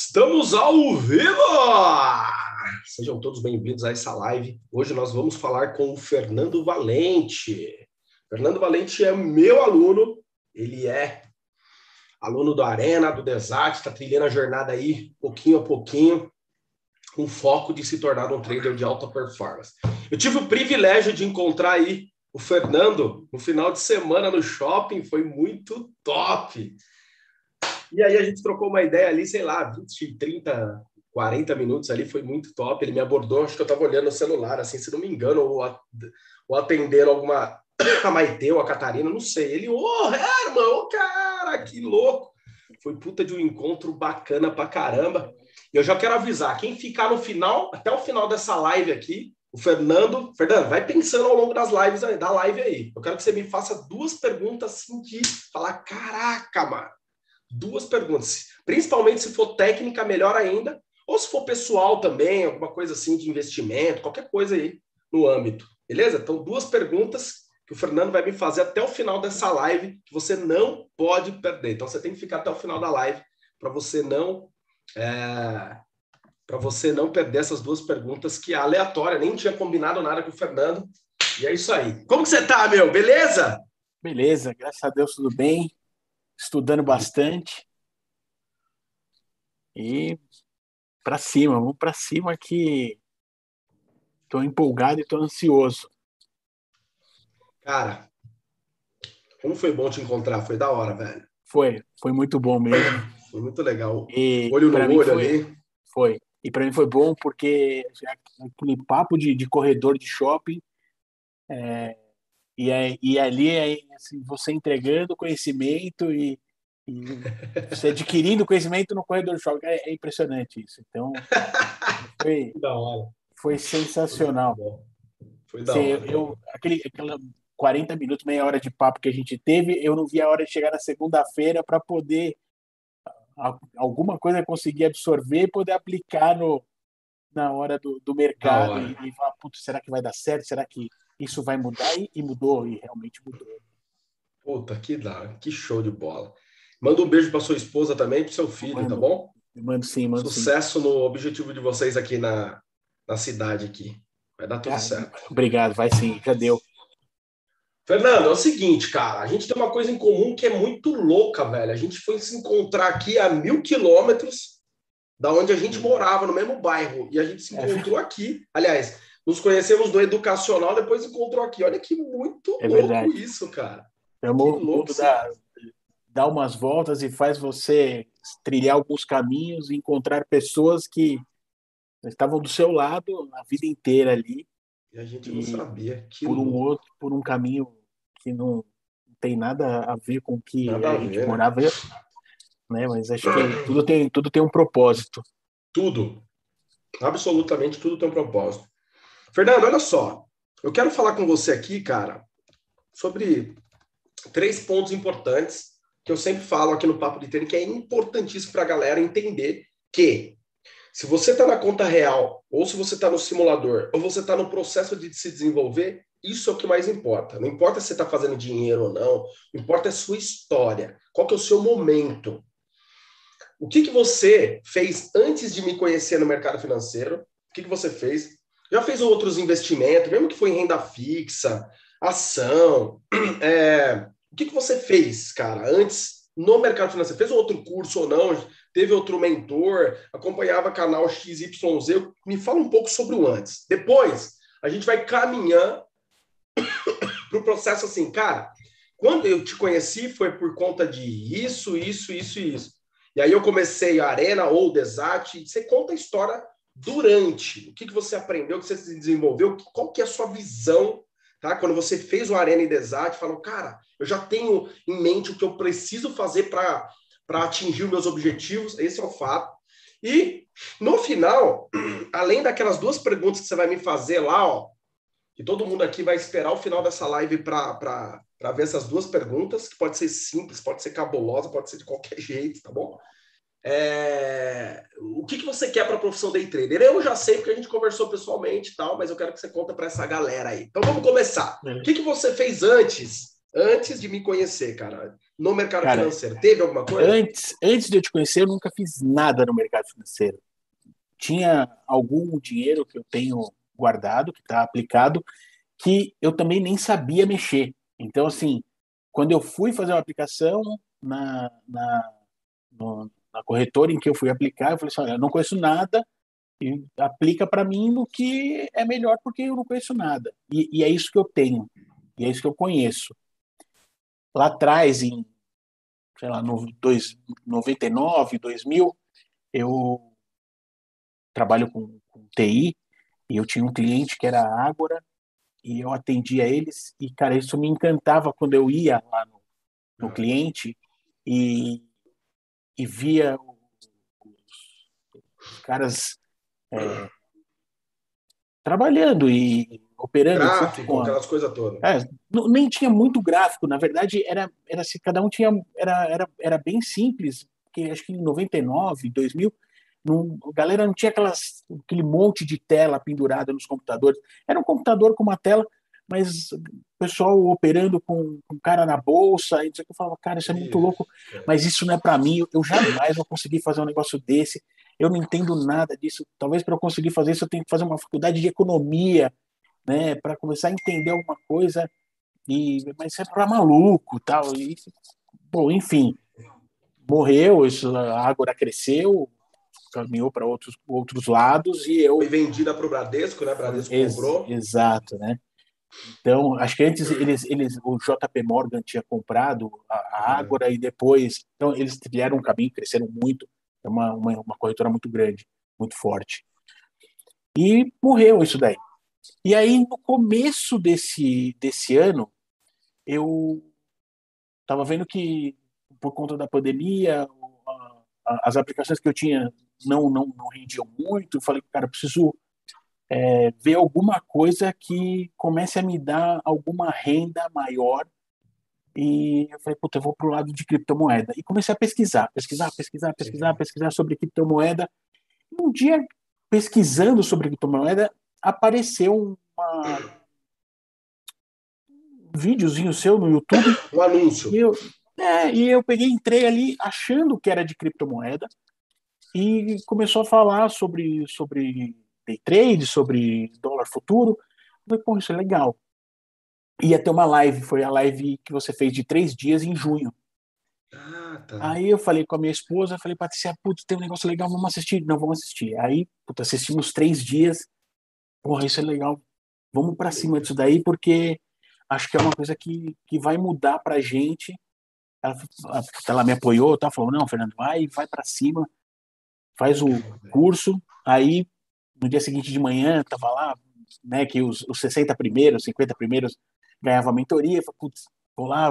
Estamos ao vivo! Sejam todos bem-vindos a essa live. Hoje nós vamos falar com o Fernando Valente. Fernando Valente é meu aluno, ele é aluno do Arena, do Desart, está trilhando a jornada aí, pouquinho a pouquinho, com foco de se tornar um trader de alta performance. Eu tive o privilégio de encontrar aí o Fernando no final de semana no shopping, foi muito top. E aí a gente trocou uma ideia ali, sei lá, 20, 30, 40 minutos ali, foi muito top. Ele me abordou, acho que eu estava olhando no celular, assim, se não me engano, ou, atendendo alguma. A Maite ou a Catarina, não sei. Ele, ô, oh, Herman, ô, oh, cara, que louco! Foi puta de um encontro bacana pra caramba. E eu já quero avisar, quem ficar no final, até o final dessa live aqui, o Fernando, Fernando, vai pensando ao longo das lives da live aí. Eu quero que você me faça duas perguntas assim de falar, caraca, mano duas perguntas. Principalmente se for técnica, melhor ainda. Ou se for pessoal também, alguma coisa assim de investimento, qualquer coisa aí no âmbito. Beleza? Então, duas perguntas que o Fernando vai me fazer até o final dessa live, que você não pode perder. Então, você tem que ficar até o final da live para você não. É, para você não perder essas duas perguntas que é aleatória, nem tinha combinado nada com o Fernando. E é isso aí. Como que você tá, meu? Beleza? Beleza, graças a Deus tudo bem estudando bastante. E para cima, vamos para cima que estou empolgado e estou ansioso. Cara, como foi bom te encontrar, foi da hora, velho. Foi, foi muito bom mesmo. Foi muito legal. E olho no olho foi, ali. Foi. E para mim foi bom porque aquele papo de, de corredor de shopping é, e, é, e ali é assim, você entregando conhecimento e, e você adquirindo conhecimento no corredor de shopping. É, é impressionante isso. Então, foi, foi sensacional. Foi da hora. Eu, aquele, aquela 40 minutos, meia hora de papo que a gente teve, eu não vi a hora de chegar na segunda-feira para poder alguma coisa conseguir absorver e poder aplicar no, na hora do, do mercado e, e falar, putz, será que vai dar certo? Será que isso vai mudar e, e mudou, e realmente mudou. Puta, que da, que show de bola. Manda um beijo para sua esposa também, para seu filho, mando, tá bom? Mando sim, mando Sucesso sim. no objetivo de vocês aqui na, na cidade aqui. Vai dar tudo ah, certo. Obrigado, vai sim, já deu. Fernando, é o seguinte, cara, a gente tem uma coisa em comum que é muito louca, velho. A gente foi se encontrar aqui a mil quilômetros da onde a gente morava, no mesmo bairro, e a gente se é. encontrou é. aqui. Aliás, nos conhecemos do educacional, depois encontrou aqui. Olha que muito é louco verdade. isso, cara. É o mundo dá, dá umas voltas e faz você trilhar alguns caminhos e encontrar pessoas que estavam do seu lado a vida inteira ali. E a gente não sabia. Que por um outro, por um caminho que não tem nada a ver com o que nada a, gente ver, morava. Né? Mas acho que tudo tem, tudo tem um propósito. Tudo. Absolutamente tudo tem um propósito. Fernando, olha só. Eu quero falar com você aqui, cara, sobre três pontos importantes que eu sempre falo aqui no Papo de Treino, que é importantíssimo para a galera entender que se você está na conta real, ou se você está no simulador, ou você está no processo de se desenvolver, isso é o que mais importa. Não importa se você está fazendo dinheiro ou não, importa é a sua história. Qual que é o seu momento? O que, que você fez antes de me conhecer no mercado financeiro? O que, que você fez? Já fez outros investimentos, mesmo que foi em renda fixa, ação. É, o que, que você fez, cara, antes no mercado financeiro? Fez outro curso ou não? Teve outro mentor? Acompanhava canal XYZ? Me fala um pouco sobre o antes. Depois, a gente vai caminhar para o processo assim, cara. Quando eu te conheci foi por conta de isso, isso, isso e isso. E aí eu comecei a Arena ou Desat. Você conta a história durante. O que, que você aprendeu, o que você se desenvolveu, qual que é a sua visão, tá? Quando você fez o Arena e Desat, falou, cara, eu já tenho em mente o que eu preciso fazer para atingir os meus objetivos, esse é o fato. E no final, além daquelas duas perguntas que você vai me fazer lá, ó, que todo mundo aqui vai esperar o final dessa live para ver essas duas perguntas, que pode ser simples, pode ser cabulosa, pode ser de qualquer jeito, tá bom? É... O que, que você quer para a profissão day trader? Eu já sei porque a gente conversou pessoalmente e tal, mas eu quero que você conta para essa galera aí. Então vamos começar. É. O que, que você fez antes, antes de me conhecer, cara, no mercado cara, financeiro? Teve alguma coisa? Antes, antes de eu te conhecer, eu nunca fiz nada no mercado financeiro. Tinha algum dinheiro que eu tenho guardado, que está aplicado, que eu também nem sabia mexer. Então, assim, quando eu fui fazer uma aplicação na, na, no, na corretora em que eu fui aplicar, eu falei assim, olha, eu não conheço nada, e aplica para mim no que é melhor porque eu não conheço nada. E, e, é isso que eu tenho, e é isso que eu conheço. Lá atrás, em, sei lá, no dois, 99, 2000, eu trabalho com, com TI e eu tinha um cliente que era a Ágora e eu atendia eles e, cara, isso me encantava quando eu ia lá no, no cliente e, e via os, caras é, trabalhando e operando. Gráfico, aquelas coisas todas. É, nem tinha muito gráfico, na verdade, era, era se cada um tinha. Era, era, era bem simples, porque acho que em 99, 2000. Não, a galera não tinha aquelas, aquele monte de tela pendurada nos computadores. Era um computador com uma tela, mas o pessoal operando com, com cara na bolsa, e eu falava, cara, isso é muito louco, é. mas isso não é para mim, eu jamais vou conseguir fazer um negócio desse eu não entendo nada disso. Talvez para eu conseguir fazer isso eu tenho que fazer uma faculdade de economia, né, para começar a entender alguma coisa. E mas isso é para maluco, tal. E bom, enfim, morreu, isso, a Ágora cresceu, caminhou para outros outros lados e eu foi vendida para o Bradesco, né? Bradesco Ex comprou. Exato, né? Então, acho que antes eles, eles, o JP Morgan tinha comprado a, a é. Ágora é. e depois, então eles trilharam um caminho, cresceram muito. É uma, uma, uma corretora muito grande, muito forte. E morreu isso daí. E aí, no começo desse, desse ano, eu estava vendo que, por conta da pandemia, as aplicações que eu tinha não, não, não rendiam muito. Eu falei, cara, preciso é, ver alguma coisa que comece a me dar alguma renda maior e eu falei, puta, eu vou pro lado de criptomoeda. E comecei a pesquisar, pesquisar, pesquisar, pesquisar, pesquisar sobre criptomoeda. E um dia, pesquisando sobre criptomoeda, apareceu uma... um videozinho seu no YouTube. Um anúncio. E eu, é, e eu peguei, entrei ali achando que era de criptomoeda e começou a falar sobre, sobre day trade, sobre dólar futuro. Eu falei, pô, isso é legal ia ter uma live, foi a live que você fez de três dias em junho. Ah, tá. Aí eu falei com a minha esposa, falei, Patrícia, putz, tem um negócio legal, vamos assistir? Não, vamos assistir. Aí, putz, assistimos três dias. Porra, isso é legal. Vamos para cima disso daí, porque acho que é uma coisa que, que vai mudar pra gente. Ela, ela me apoiou, tá? falou, não, Fernando, vai, vai para cima, faz o curso. Aí, no dia seguinte de manhã, tava lá, né, que os, os 60 primeiros, 50 primeiros ganhava mentoria, falei, putz, vou lá,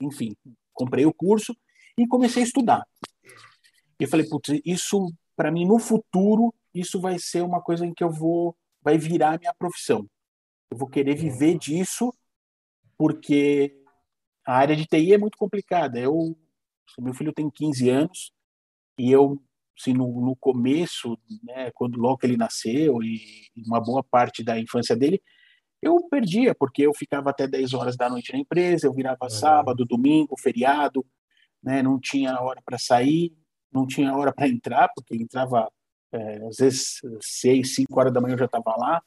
enfim, comprei o curso e comecei a estudar. E falei, putz, isso para mim no futuro, isso vai ser uma coisa em que eu vou vai virar minha profissão. Eu vou querer viver disso porque a área de TI é muito complicada. Eu, meu filho tem 15 anos e eu, assim, no, no começo, né, quando logo ele nasceu e uma boa parte da infância dele, eu perdia, porque eu ficava até 10 horas da noite na empresa, eu virava sábado, domingo, feriado, né, não tinha hora para sair, não tinha hora para entrar, porque entrava é, às vezes 6, 5 horas da manhã eu já estava lá.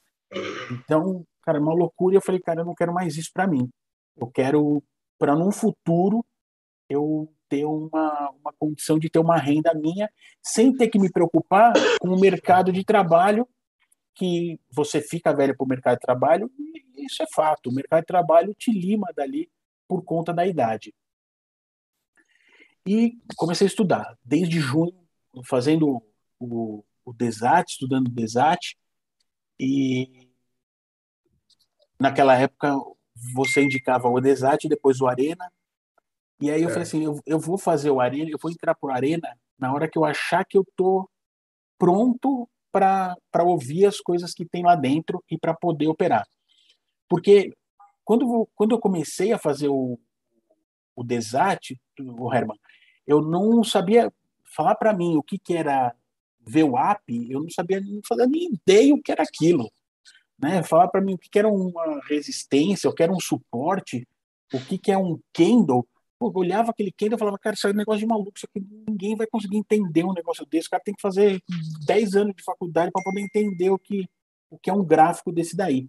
Então, cara, é uma loucura. Eu falei, cara, eu não quero mais isso para mim. Eu quero, para num futuro, eu ter uma, uma condição de ter uma renda minha, sem ter que me preocupar com o mercado de trabalho que você fica velho para o mercado de trabalho, e isso é fato. O mercado de trabalho te lima dali por conta da idade. E comecei a estudar, desde junho, fazendo o, o DESAT, estudando o DESAT, e naquela época você indicava o DESAT, depois o Arena, e aí eu é. falei assim, eu, eu vou fazer o Arena, eu vou entrar por Arena na hora que eu achar que eu tô pronto para ouvir as coisas que tem lá dentro e para poder operar. Porque quando, quando eu comecei a fazer o, o DESAT, o Herman, eu não sabia falar para mim o que, que era VWAP, eu não sabia, não fazia nem ideia o que era aquilo. Né? Falar para mim o que, que era uma resistência, o que era um suporte, o que, que é um candle, Pô, eu olhava aquele candle e falava, cara, isso é um negócio de maluco, isso aqui ninguém vai conseguir entender um negócio desse. O cara tem que fazer 10 anos de faculdade para poder entender o que, o que é um gráfico desse daí.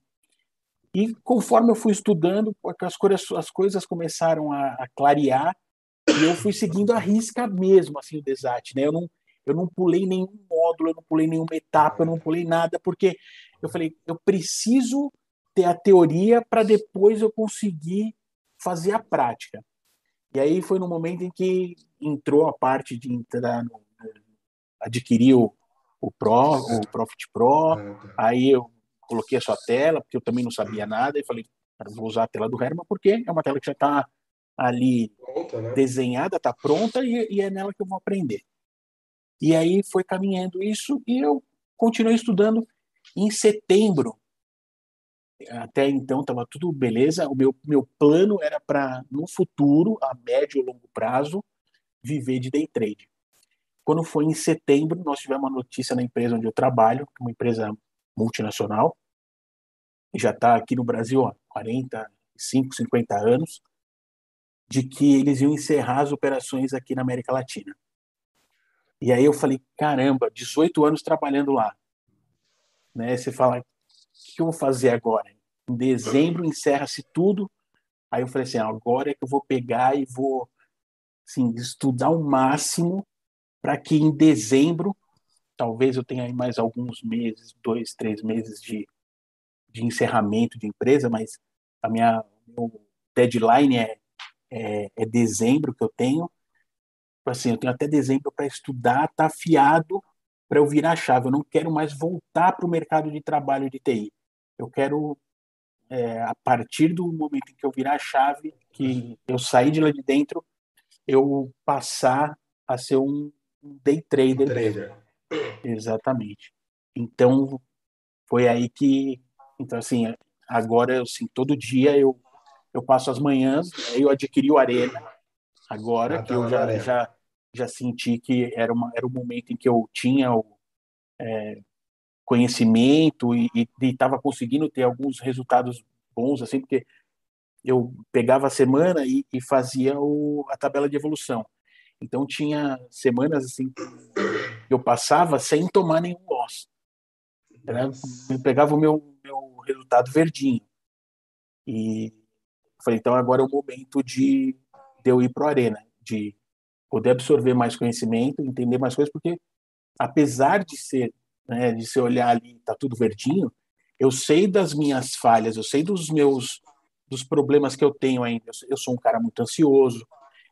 E conforme eu fui estudando, as coisas, as coisas começaram a, a clarear e eu fui seguindo a risca mesmo, assim, o Desat, né? Eu não, eu não pulei nenhum módulo, eu não pulei nenhuma etapa, eu não pulei nada, porque eu falei, eu preciso ter a teoria para depois eu conseguir fazer a prática. E aí foi no momento em que entrou a parte de entrar no, adquirir o, o Pro, o Profit Pro, ah, tá. aí eu coloquei a sua tela, porque eu também não sabia nada, e falei, vou usar a tela do Herman, porque é uma tela que já está ali pronta, né? desenhada, está pronta, e, e, é nela que eu vou aprender. E aí foi caminhando isso, e eu continuei estudando. Em setembro, até então estava tudo beleza, o meu, meu plano era para, no futuro, a médio e longo prazo, viver de day trade. Quando foi em setembro, nós tivemos uma notícia na empresa onde eu trabalho, é uma empresa multinacional, já está aqui no Brasil há 45, 50 anos, de que eles iam encerrar as operações aqui na América Latina. E aí eu falei, caramba, 18 anos trabalhando lá. Né? Você fala, o que eu vou fazer agora? Em dezembro encerra-se tudo. Aí eu falei assim, agora é que eu vou pegar e vou assim, estudar o máximo para que em dezembro, talvez eu tenha aí mais alguns meses, dois, três meses de de encerramento de empresa, mas a minha meu deadline é, é, é dezembro que eu tenho. Assim, eu tenho até dezembro para estudar, tá afiado para eu virar a chave. Eu não quero mais voltar para o mercado de trabalho de TI. Eu quero, é, a partir do momento em que eu virar a chave, que eu sair de lá de dentro, eu passar a ser um day trader. trader. Exatamente. Então, foi aí que, então, assim, agora, assim, todo dia eu, eu passo as manhãs, eu adquiri o Arena, agora, ah, que eu já, já, já senti que era, uma, era o momento em que eu tinha o é, conhecimento e estava conseguindo ter alguns resultados bons, assim, porque eu pegava a semana e, e fazia o, a tabela de evolução. Então tinha semanas assim que eu passava sem tomar nenhum loss. Eu pegava o meu resultado verdinho. E falei, então agora é o momento de, de eu ir para a arena, de poder absorver mais conhecimento, entender mais coisas, porque apesar de ser, né, de se olhar ali, tá tudo verdinho, eu sei das minhas falhas, eu sei dos meus dos problemas que eu tenho ainda. Eu sou um cara muito ansioso,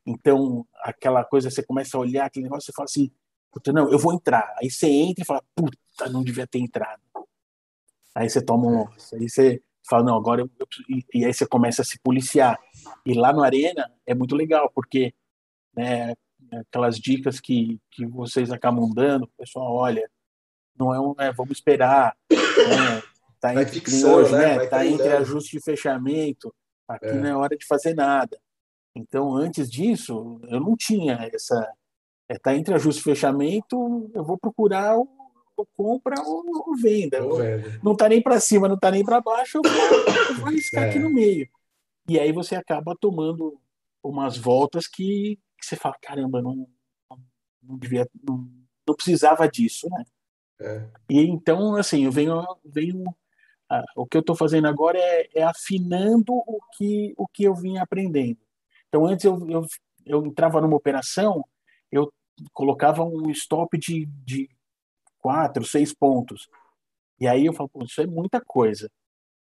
então aquela coisa você começa a olhar aquele negócio, você fala assim, puta, não, eu vou entrar. Aí você entra e fala, puta, não devia ter entrado. Aí você toma um. Aí você fala, não, agora eu, eu, e aí você começa a se policiar. E lá no Arena é muito legal, porque né, aquelas dicas que, que vocês acabam dando, o pessoal, olha, não é um, é, vamos esperar, né, tá entre fixando, hoje, né, né? tá entre ajuste e fechamento, aqui é. não é hora de fazer nada. Então, antes disso, eu não tinha essa, é, tá entre ajuste e fechamento, eu vou procurar o ou compra ou, ou venda. Ou venda. Não está nem para cima, não está nem para baixo, eu vou, eu vou arriscar é. aqui no meio. E aí você acaba tomando umas voltas que, que você fala, caramba, não, não devia, não, não precisava disso, né? É. E então, assim, eu venho, venho ah, o que eu estou fazendo agora é, é, afinando o que, o que eu vim aprendendo. Então, antes eu, eu, eu entrava numa operação, eu colocava um stop de, de quatro, seis pontos. E aí eu falo, isso é muita coisa.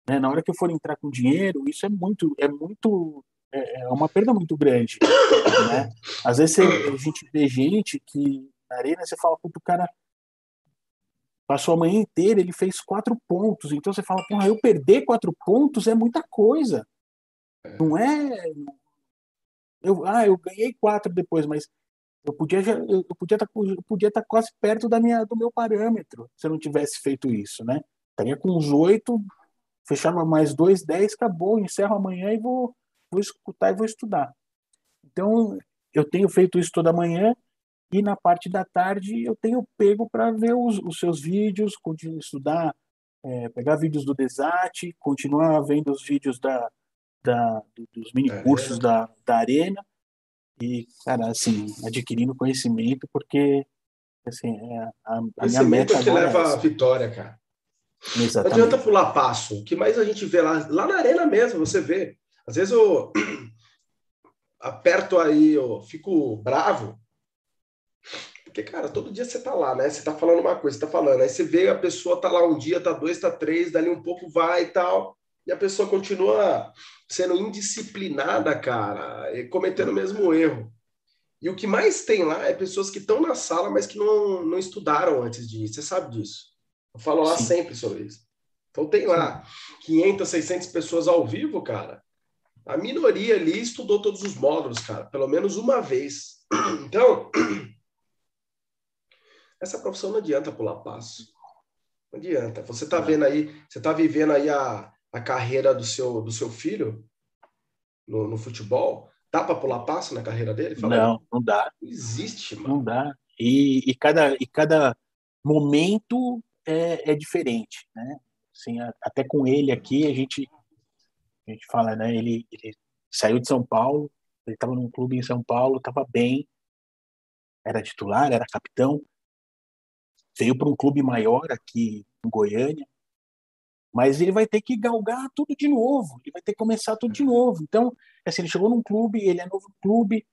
Né? Na hora que eu for entrar com dinheiro, isso é muito, é muito, é, é uma perda muito grande. Né? Às vezes a gente vê gente que na arena você fala, o cara passou a manhã inteira, ele fez quatro pontos. Então você fala, porra, eu perder quatro pontos é muita coisa. Não é. Eu, ah, eu ganhei quatro depois, mas eu podia, eu podia estar, tá eu podia estar tá quase perto da minha, do meu parâmetro se eu não tivesse feito isso, né? Estaria com uns oito, fechava mais dois, dez, acabou, encerro amanhã e vou, vou escutar e vou estudar. Então, eu tenho feito isso toda manhã e na parte da tarde eu tenho pego para ver os, os, seus vídeos, continuar estudar, é, pegar vídeos do Desat, continuar vendo os vídeos da, da, dos mini cursos da, da arena e, cara, assim, adquirindo conhecimento, porque assim, é a, a minha meta é que leva é a vitória, cara. Exatamente. Não adianta pular passo. O que mais a gente vê lá, lá na arena mesmo, você vê. Às vezes eu aperto aí, eu fico bravo, porque, cara, todo dia você tá lá, né? Você tá falando uma coisa, você tá falando. Aí você vê a pessoa tá lá um dia, tá dois, tá três, dali um pouco vai e tal. E a pessoa continua sendo indisciplinada, cara, e cometendo o mesmo erro. E o que mais tem lá é pessoas que estão na sala, mas que não, não estudaram antes de ir. Você sabe disso. Eu falo lá Sim. sempre sobre isso. Então tem lá 500, 600 pessoas ao vivo, cara. A minoria ali estudou todos os módulos, cara, pelo menos uma vez. Então, essa profissão não adianta pular passo. Não adianta. Você está vendo aí, você está vivendo aí a, a carreira do seu, do seu filho no, no futebol. Dá para pular passo na carreira dele? Fala não, não dá. Não existe, mano. Não dá. E, e, cada, e cada momento é, é diferente, né? Assim, até com ele aqui, a gente, a gente fala, né? Ele, ele saiu de São Paulo, ele estava num clube em São Paulo, estava bem, era titular, era capitão, veio para um clube maior aqui em Goiânia, mas ele vai ter que galgar tudo de novo, ele vai ter que começar tudo de novo. Então, assim, ele chegou num clube, ele é novo clube,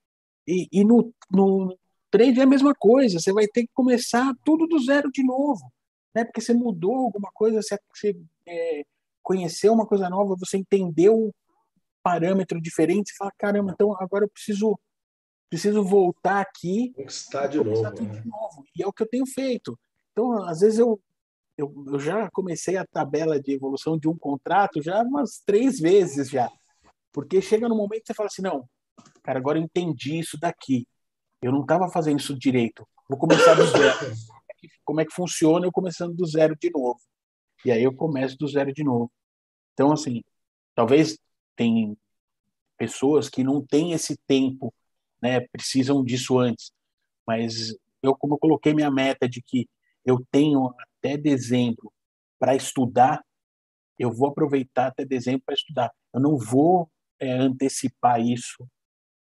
e, e no, no trade é a mesma coisa, você vai ter que começar tudo do zero de novo, né? Porque você mudou alguma coisa, você, você é, conheceu uma coisa nova, você entendeu um parâmetro diferente, você fala, caramba, então agora eu preciso preciso voltar aqui conquistar de novo, né? de novo. E é o que eu tenho feito. Então, às vezes eu, eu, eu, já comecei a tabela de evolução de um contrato já umas três vezes já. Porque chega no momento que você fala assim, não, cara, agora eu entendi isso daqui. Eu não estava fazendo isso direito. Vou começar do zero. Como é que funciona eu começando do zero de novo? E aí eu começo do zero de novo. Então, assim, talvez tem pessoas que não têm esse tempo, né, precisam disso antes. Mas eu, como eu coloquei minha meta de que eu tenho até dezembro para estudar, eu vou aproveitar até dezembro para estudar. Eu não vou é, antecipar isso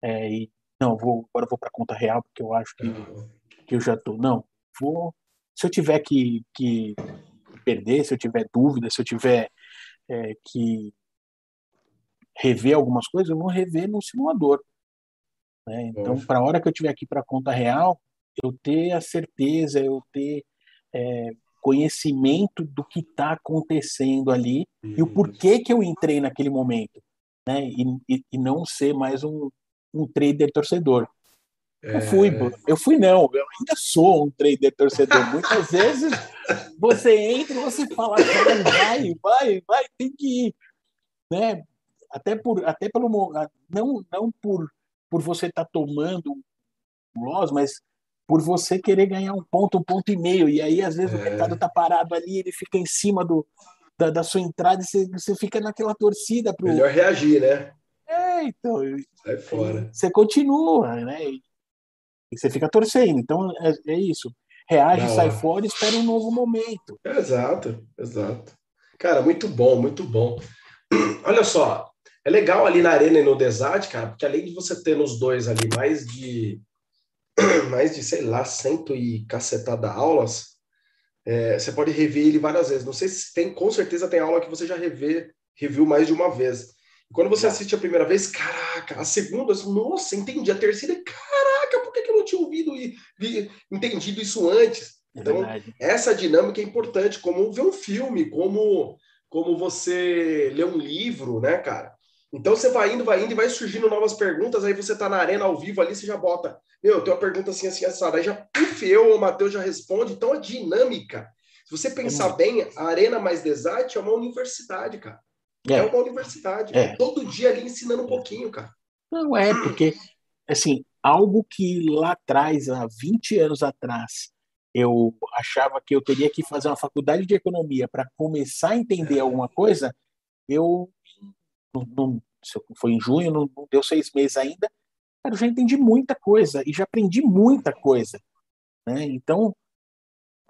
é, e não vou agora vou para conta real porque eu acho que, que eu já estou. Não, vou. Se eu tiver que, que perder, se eu tiver dúvida, se eu tiver é, que rever algumas coisas, eu vou rever no simulador. Né? Então, para a hora que eu tiver aqui para conta real, eu ter a certeza, eu ter é, conhecimento do que está acontecendo ali e o porquê que eu entrei naquele momento, né? E, e, e não ser mais um, um trader torcedor. É... Eu fui, eu fui não, eu ainda sou um trader torcedor. Muitas vezes você entra e você fala, vai, vai, vai, tem que ir, né? Até por, até pelo não, não por por você estar tá tomando um loss, mas por você querer ganhar um ponto, um ponto e meio. E aí, às vezes, é. o mercado tá parado ali, ele fica em cima do, da, da sua entrada e você, você fica naquela torcida. Pro... Melhor reagir, né? É, então. Sai fora. Você continua, né? E, você fica torcendo. Então, é, é isso. Reage, Não, sai fora e espera um novo momento. Exato, exato. Cara, muito bom, muito bom. Olha só, é legal ali na Arena e no Desert, cara, porque além de você ter nos dois ali mais de mais de, sei lá, cento e cacetada aulas, é, você pode rever ele várias vezes. Não sei se tem, com certeza tem aula que você já revê, reviu mais de uma vez. E quando você assiste a primeira vez, caraca, a segunda, nossa, entendi. A terceira, caraca, tinha ouvido e vi, entendido isso antes? É então, essa dinâmica é importante, como ver um filme, como, como você ler um livro, né, cara? Então você vai indo, vai indo e vai surgindo novas perguntas, aí você tá na arena ao vivo ali, você já bota, meu, tem uma pergunta assim, assim, assada, aí já, puf, eu ou o Matheus já responde, então a dinâmica, se você pensar uhum. bem, a Arena Mais Desert é uma universidade, cara. É, é uma universidade. É. Todo dia ali ensinando um pouquinho, cara. Não é, porque, assim, algo que lá atrás, há 20 anos atrás, eu achava que eu teria que fazer uma faculdade de economia para começar a entender é. alguma coisa, eu não, não, foi em junho, não, não, deu seis meses ainda, cara, eu já entendi muita coisa e já aprendi muita coisa. Né? Então,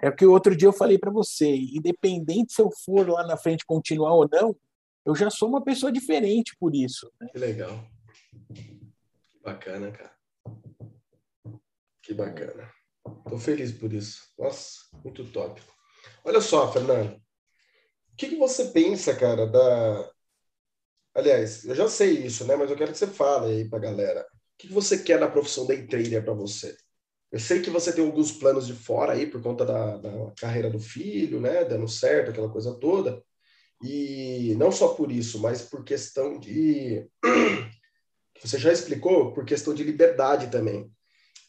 é o que outro dia eu falei para você, independente se eu for lá na frente continuar ou não, eu já sou uma pessoa diferente por isso. Né? Que legal. Que bacana, cara. Que bacana. Tô feliz por isso. Nossa, muito top. Olha só, Fernando. O que, que você pensa, cara, da. Aliás, eu já sei isso, né? Mas eu quero que você fale aí pra galera. O que, que você quer da profissão day trader para você? Eu sei que você tem alguns planos de fora aí por conta da, da carreira do filho, né? Dando certo, aquela coisa toda. E não só por isso, mas por questão de. Você já explicou, por questão de liberdade também.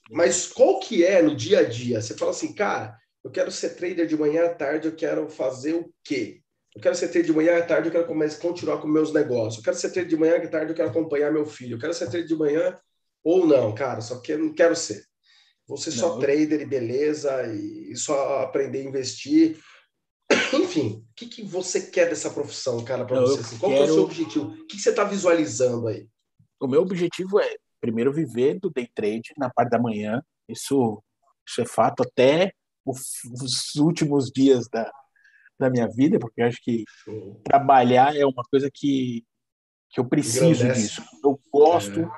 Mas qual que é no dia a dia? Você fala assim, cara, eu quero ser trader de manhã à tarde, eu quero fazer o quê? Eu quero ser trader de manhã à tarde, eu quero começar, continuar com meus negócios. Eu quero ser trader de manhã à tarde, eu quero acompanhar meu filho. Eu quero ser trader de manhã ou não, cara, só que eu não quero ser. Vou ser só trader e beleza, e só aprender a investir. Enfim, o que, que você quer dessa profissão, cara, para você? Assim? Qual quero... é o seu objetivo? O que, que você está visualizando aí? O meu objetivo é, primeiro, viver do day trade na parte da manhã. Isso, isso é fato até os últimos dias da, da minha vida, porque acho que trabalhar é uma coisa que, que eu preciso disso. Eu gosto, é.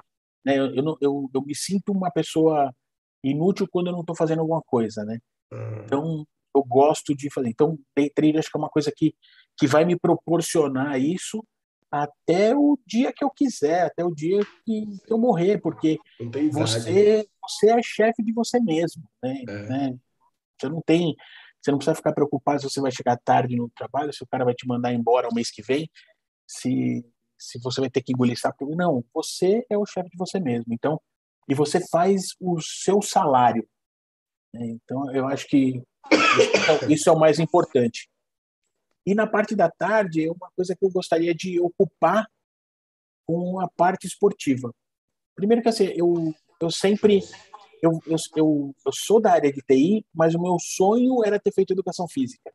né? Eu, eu, eu, eu, me sinto uma pessoa inútil quando eu não estou fazendo alguma coisa, né? Uhum. Então, eu gosto de fazer. Então, day trade acho que é uma coisa que, que vai me proporcionar isso até o dia que eu quiser, até o dia que, eu morrer, porque você, você é chefe de você mesmo, né? É. né? Você não tem, você não precisa ficar preocupado se você vai chegar tarde no trabalho, se o cara vai te mandar embora o mês que vem, se se você vai ter que engolir sapo. Não, você é o chefe de você mesmo. Então, e você faz o seu salário. Né? Então, eu acho que isso é o mais importante. E na parte da tarde, é uma coisa que eu gostaria de ocupar com a parte esportiva. Primeiro que assim, eu, eu sempre eu, eu, eu, eu, sou da área de TI, mas o meu sonho era ter feito educação física.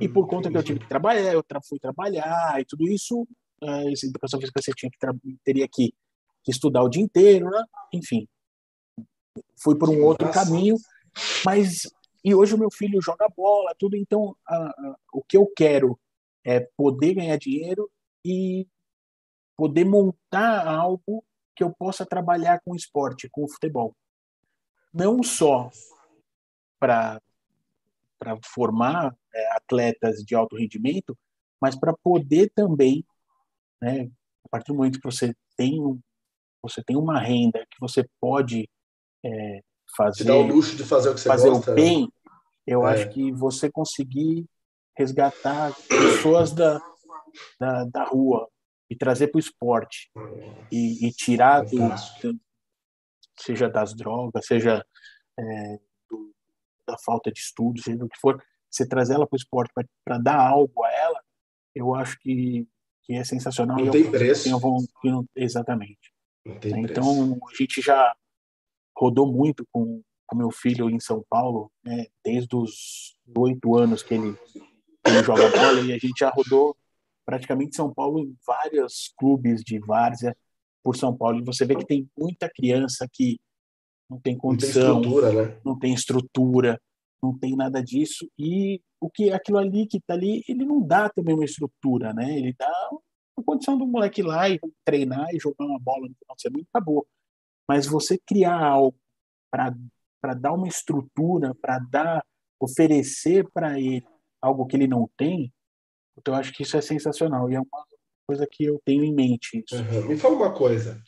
e por conta que eu tive que trabalhar, eu fui trabalhar e tudo isso, uh, educação física você tinha que teria que que estudar o dia inteiro, né? enfim. Fui por um outro caminho, mas e hoje o meu filho joga bola, tudo. Então, a, a, o que eu quero é poder ganhar dinheiro e poder montar algo que eu possa trabalhar com esporte, com futebol. Não só para formar é, atletas de alto rendimento, mas para poder também, né, a partir do momento que você tem você tem uma renda que você pode é, fazer. Te dá o luxo de fazer o que você fazer gosta. o né? bem, eu é. acho que você conseguir resgatar pessoas da, da, da rua e trazer para o esporte e, e, tirar do, seja das drogas, seja é, do, da falta de estudo, seja do que for, você trazer ela para o esporte para dar algo a ela, eu acho que, que é sensacional. Não tem preço. Tenho, exatamente. Então, a gente já rodou muito com o meu filho em São Paulo, né, desde os oito anos que ele, que ele joga bola, e a gente já rodou praticamente São Paulo em vários clubes de várzea por São Paulo. E você vê que tem muita criança que não tem condição, não tem estrutura, né? não, tem, estrutura não tem nada disso. E o que aquilo ali que está ali, ele não dá também uma estrutura, né? Ele dá a condição do moleque ir lá e treinar e jogar uma bola no final de semana, acabou. Mas você criar algo para dar uma estrutura, para dar, oferecer para ele algo que ele não tem, então eu acho que isso é sensacional e é uma coisa que eu tenho em mente. Uhum. Me fala uma coisa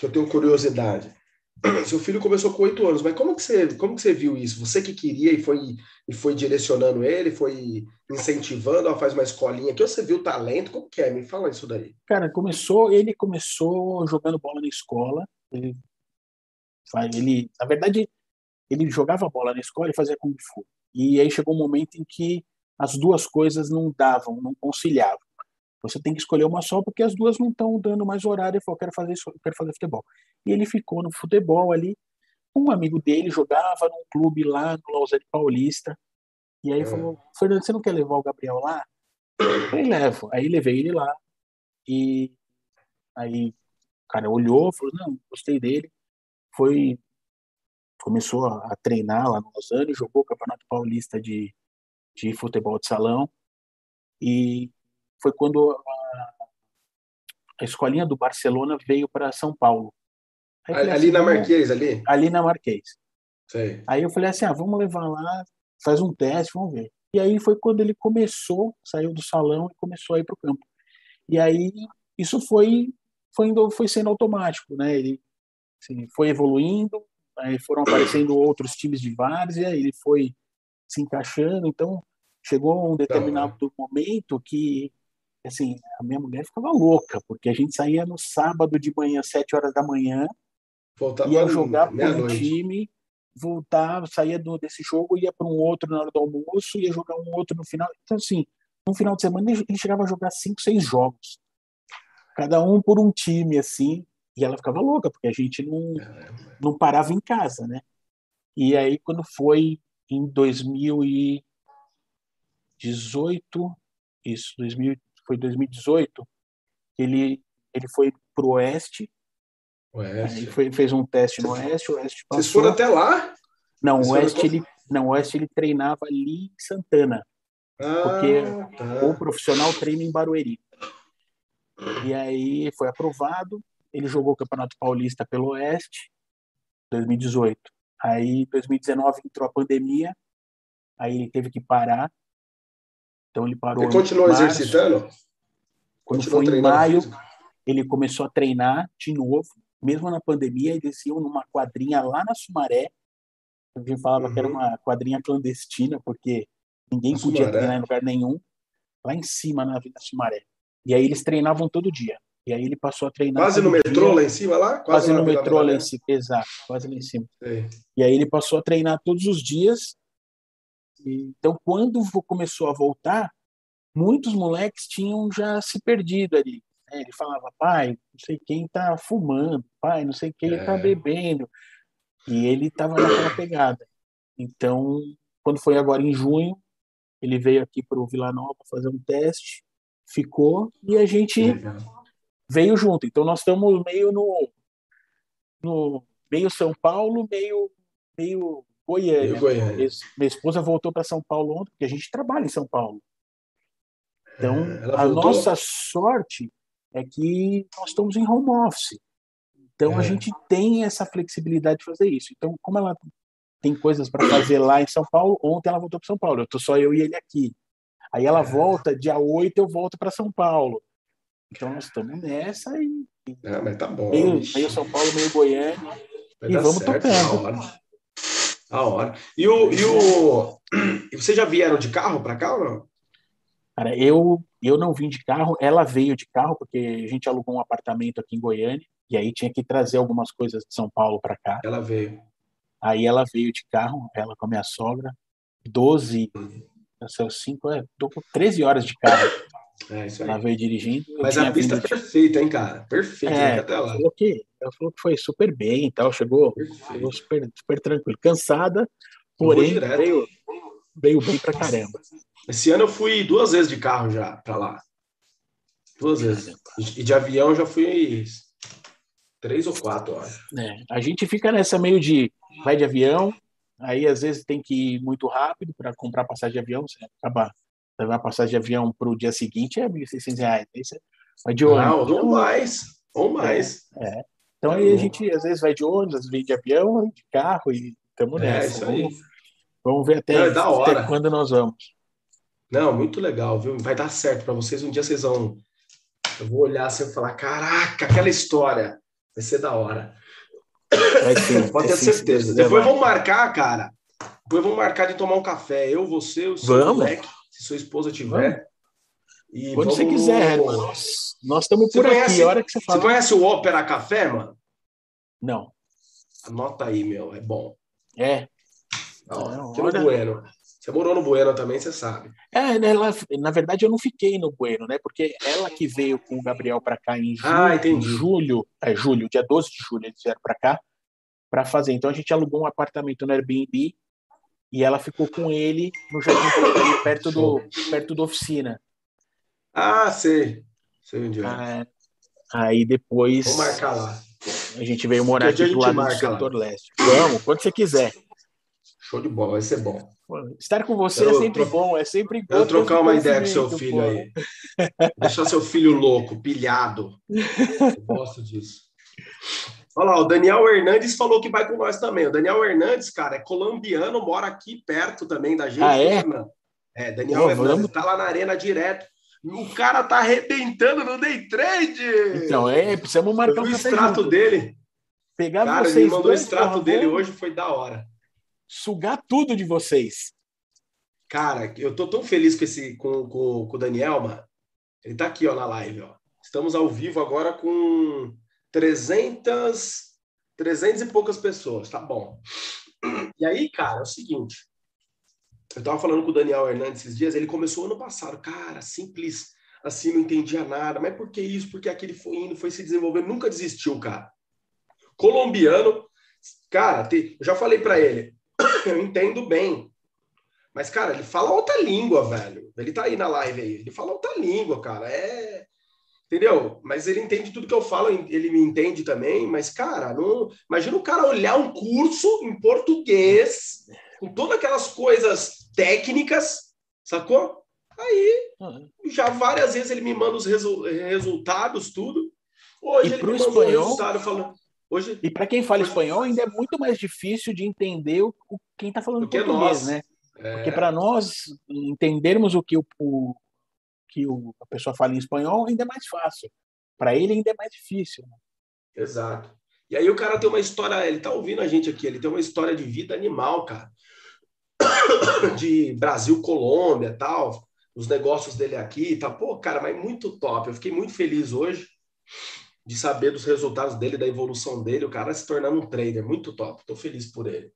que eu tenho curiosidade. Seu filho começou com oito anos, mas como que você, como que você viu isso? Você que queria e foi, e foi direcionando ele, foi incentivando, a faz uma escolinha aqui, ou você viu talento? Como que é? Me fala isso daí. Cara, começou, ele começou jogando bola na escola. Ele, ele, na verdade, ele jogava bola na escola e fazia kung fu. E aí chegou um momento em que as duas coisas não davam, não conciliavam. Você tem que escolher uma só porque as duas não estão dando mais horário. Ele falou, quero fazer isso, quero fazer futebol. E ele ficou no futebol ali. Um amigo dele jogava num clube lá no Lausanne Paulista. E aí é. falou, Fernando, você não quer levar o Gabriel lá? Eu falei, levo. Aí levei ele lá. E aí o cara olhou, falou, não, gostei dele. Foi, começou a, treinar lá no Lausanne, jogou o Campeonato Paulista de, de futebol de salão. E foi quando a, a escolinha do Barcelona veio para São Paulo. ali assim, na Marquês, ali? Ali na Marquês. Sei. Aí eu falei assim, ah, vamos levar lá, faz um teste, vamos ver. E aí foi quando ele começou, saiu do salão e começou a ir para o campo. E aí isso foi foi indo, foi sendo automático, né? Ele assim, foi evoluindo, aí foram aparecendo outros times de várzea, ele foi se encaixando, então chegou um determinado tá momento que assim, a minha mulher ficava louca, porque a gente saía no sábado de manhã, sete horas da manhã, Voltava ia jogar para um time, voltava, saía do, desse jogo, ia para um outro na hora do almoço, ia jogar um outro no final. Então, assim, no final de semana ele chegava a jogar cinco, seis jogos. Cada um por um time, assim, e ela ficava louca, porque a gente não, não parava em casa, né? E aí, quando foi em 2018, isso, 2000, foi 2018, ele, ele foi pro Oeste, Oeste. Ele foi, fez um teste no Oeste, o Oeste passou. Vocês foram até lá? Não, o Oeste, ele, não, o Oeste ele treinava ali em Santana. Ah, porque tá. o profissional treina em Barueri. E aí foi aprovado, ele jogou o Campeonato Paulista pelo Oeste, 2018. Aí, 2019, entrou a pandemia, aí ele teve que parar. Então, ele parou. Ele continuou março, exercitando? Quando continuou foi em maio, ele começou a treinar de novo. Mesmo na pandemia, eles iam numa quadrinha lá na Sumaré. A gente falava uhum. que era uhum. uma quadrinha clandestina, porque ninguém na podia Sumaré. treinar em lugar nenhum. Lá em cima, na Vila Sumaré. E aí eles treinavam todo dia. E aí ele passou a treinar. Quase no metrô dia, lá em cima, lá? Quase, quase no metrô lá em cima, exato, quase lá em cima. E aí ele passou a treinar todos os dias. Então, quando começou a voltar, muitos moleques tinham já se perdido ali. Né? Ele falava, pai, não sei quem tá fumando, pai, não sei quem tá é. tá bebendo. E ele estava naquela pegada. Então, quando foi agora em junho, ele veio aqui para o Vila Nova fazer um teste ficou e a gente veio junto. Então nós estamos meio no, no meio São Paulo, meio meio Goiânia. Meio Goiânia. Minha esposa voltou para São Paulo ontem, porque a gente trabalha em São Paulo. Então, é, a nossa sorte é que nós estamos em home office. Então, é. a gente tem essa flexibilidade de fazer isso. Então, como ela tem coisas para fazer lá em São Paulo, ontem ela voltou para São Paulo. Eu tô só eu e ele aqui. Aí ela é. volta, dia 8 eu volto para São Paulo. Então nós estamos nessa e. Ah, mas tá bom. Meio, meio São Paulo, meio Goiânia. Vai e vamos certo, tocando. A hora. A hora. E o, e o. E vocês já vieram de carro para cá ou não? Cara, eu, eu não vim de carro, ela veio de carro, porque a gente alugou um apartamento aqui em Goiânia, e aí tinha que trazer algumas coisas de São Paulo para cá. Ela veio. Aí ela veio de carro, ela com a minha sogra, 12, são cinco, é, tô com 13 horas de carro. É, isso aí. Ela veio dirigindo. Mas a pista é perfeita, hein, cara? Perfeita, é, até lá. Falou que, ela falou que foi super bem e tal, chegou, chegou super, super tranquilo. Cansada, porém veio, veio bem pra caramba. Esse ano eu fui duas vezes de carro já pra lá. Duas vezes. E de avião já fui três ou quatro, eu acho. É, a gente fica nessa meio de vai de avião, Aí, às vezes, tem que ir muito rápido para comprar passagem de avião. Você acaba levar passagem de avião para o dia seguinte, é 1.600 reais. Aí você vai de ônibus. Não, ou mais. Ou mais. É. é. Então, aí a gente, às vezes, vai de ônibus, às vezes, vem de avião, de carro e estamos é, nessa. É, vamos, vamos, ver até, é até quando nós vamos. Não, muito legal, viu? Vai dar certo para vocês. Um dia vocês vão. Eu vou olhar assim e falar: caraca, aquela história vai ser da hora. Sim, Pode ter sim, certeza. Depois vamos marcar, cara. Depois vamos marcar de tomar um café. Eu, você, o seu vamos. moleque, se sua esposa tiver. E Quando vamos... você quiser, mano. Nós estamos por você aqui, conhece, a hora que você fala. Você conhece o Ópera Café, mano? Não. Anota aí, meu. É bom. É. Não, aqui no Bueno. Você morou no Bueno também, você sabe. É, né, ela, na verdade eu não fiquei no Bueno, né? Porque ela que veio com o Gabriel para cá em julho, ah, em julho, é, julho, dia 12 de julho, eles vieram para cá para fazer. Então a gente alugou um apartamento no Airbnb e ela ficou com ele no Jardim perto do perto da oficina. Ah, sei. Sei onde é. Ah, aí depois Vou marcar lá. A gente veio morar aqui do lado do setor lá. leste. Vamos, quando você quiser. Show de bola, vai ser bom. Estar com você é sempre bom, é sempre bom. Eu trocar uma ideia com seu filho pô. aí. Deixar seu filho louco, pilhado. Eu gosto disso. Olha lá, o Daniel Hernandes falou que vai com nós também. O Daniel Hernandes, cara, é colombiano, mora aqui perto também da gente. Ah, é? É, Daniel Pô, Hernandes vamos... tá lá na arena direto. O cara tá arrebentando no day trade. Então, é, precisamos marcar um o extrato junto. dele. Pegar cara, vocês ele mandou dois, o extrato dele hoje, foi da hora sugar tudo de vocês. Cara, eu tô tão feliz com esse com, com, com o Daniel, mano. Ele tá aqui, ó, na live, ó. Estamos ao vivo agora com 300 300 e poucas pessoas, tá bom. E aí, cara, é o seguinte, eu tava falando com o Daniel Hernandes esses dias, ele começou ano passado, cara, simples, assim, não entendia nada, mas por que isso? Porque aquele foi indo, foi se desenvolvendo, nunca desistiu, cara. Colombiano, cara, eu já falei para ele, eu entendo bem. Mas, cara, ele fala outra língua, velho. Ele tá aí na live aí. Ele fala outra língua, cara. É. Entendeu? Mas ele entende tudo que eu falo, ele me entende também. Mas, cara, não... imagina o cara olhar um curso em português, com todas aquelas coisas técnicas, sacou? Aí, uhum. já várias vezes ele me manda os resu... resultados, tudo. Hoje e ele me mandou espanhol... um resultado falando. Hoje, e para quem fala espanhol, ainda é muito mais difícil de entender o, o quem está falando português, né? É... Porque para nós entendermos o que o, o que o, a pessoa fala em espanhol, ainda é mais fácil. Para ele, ainda é mais difícil. Né? Exato. E aí o cara tem uma história, ele tá ouvindo a gente aqui, ele tem uma história de vida animal, cara. De Brasil, Colômbia, tal, os negócios dele aqui, tá, pô, cara, mas muito top. Eu fiquei muito feliz hoje de saber dos resultados dele, da evolução dele, o cara se tornando um trader muito top. Estou feliz por ele.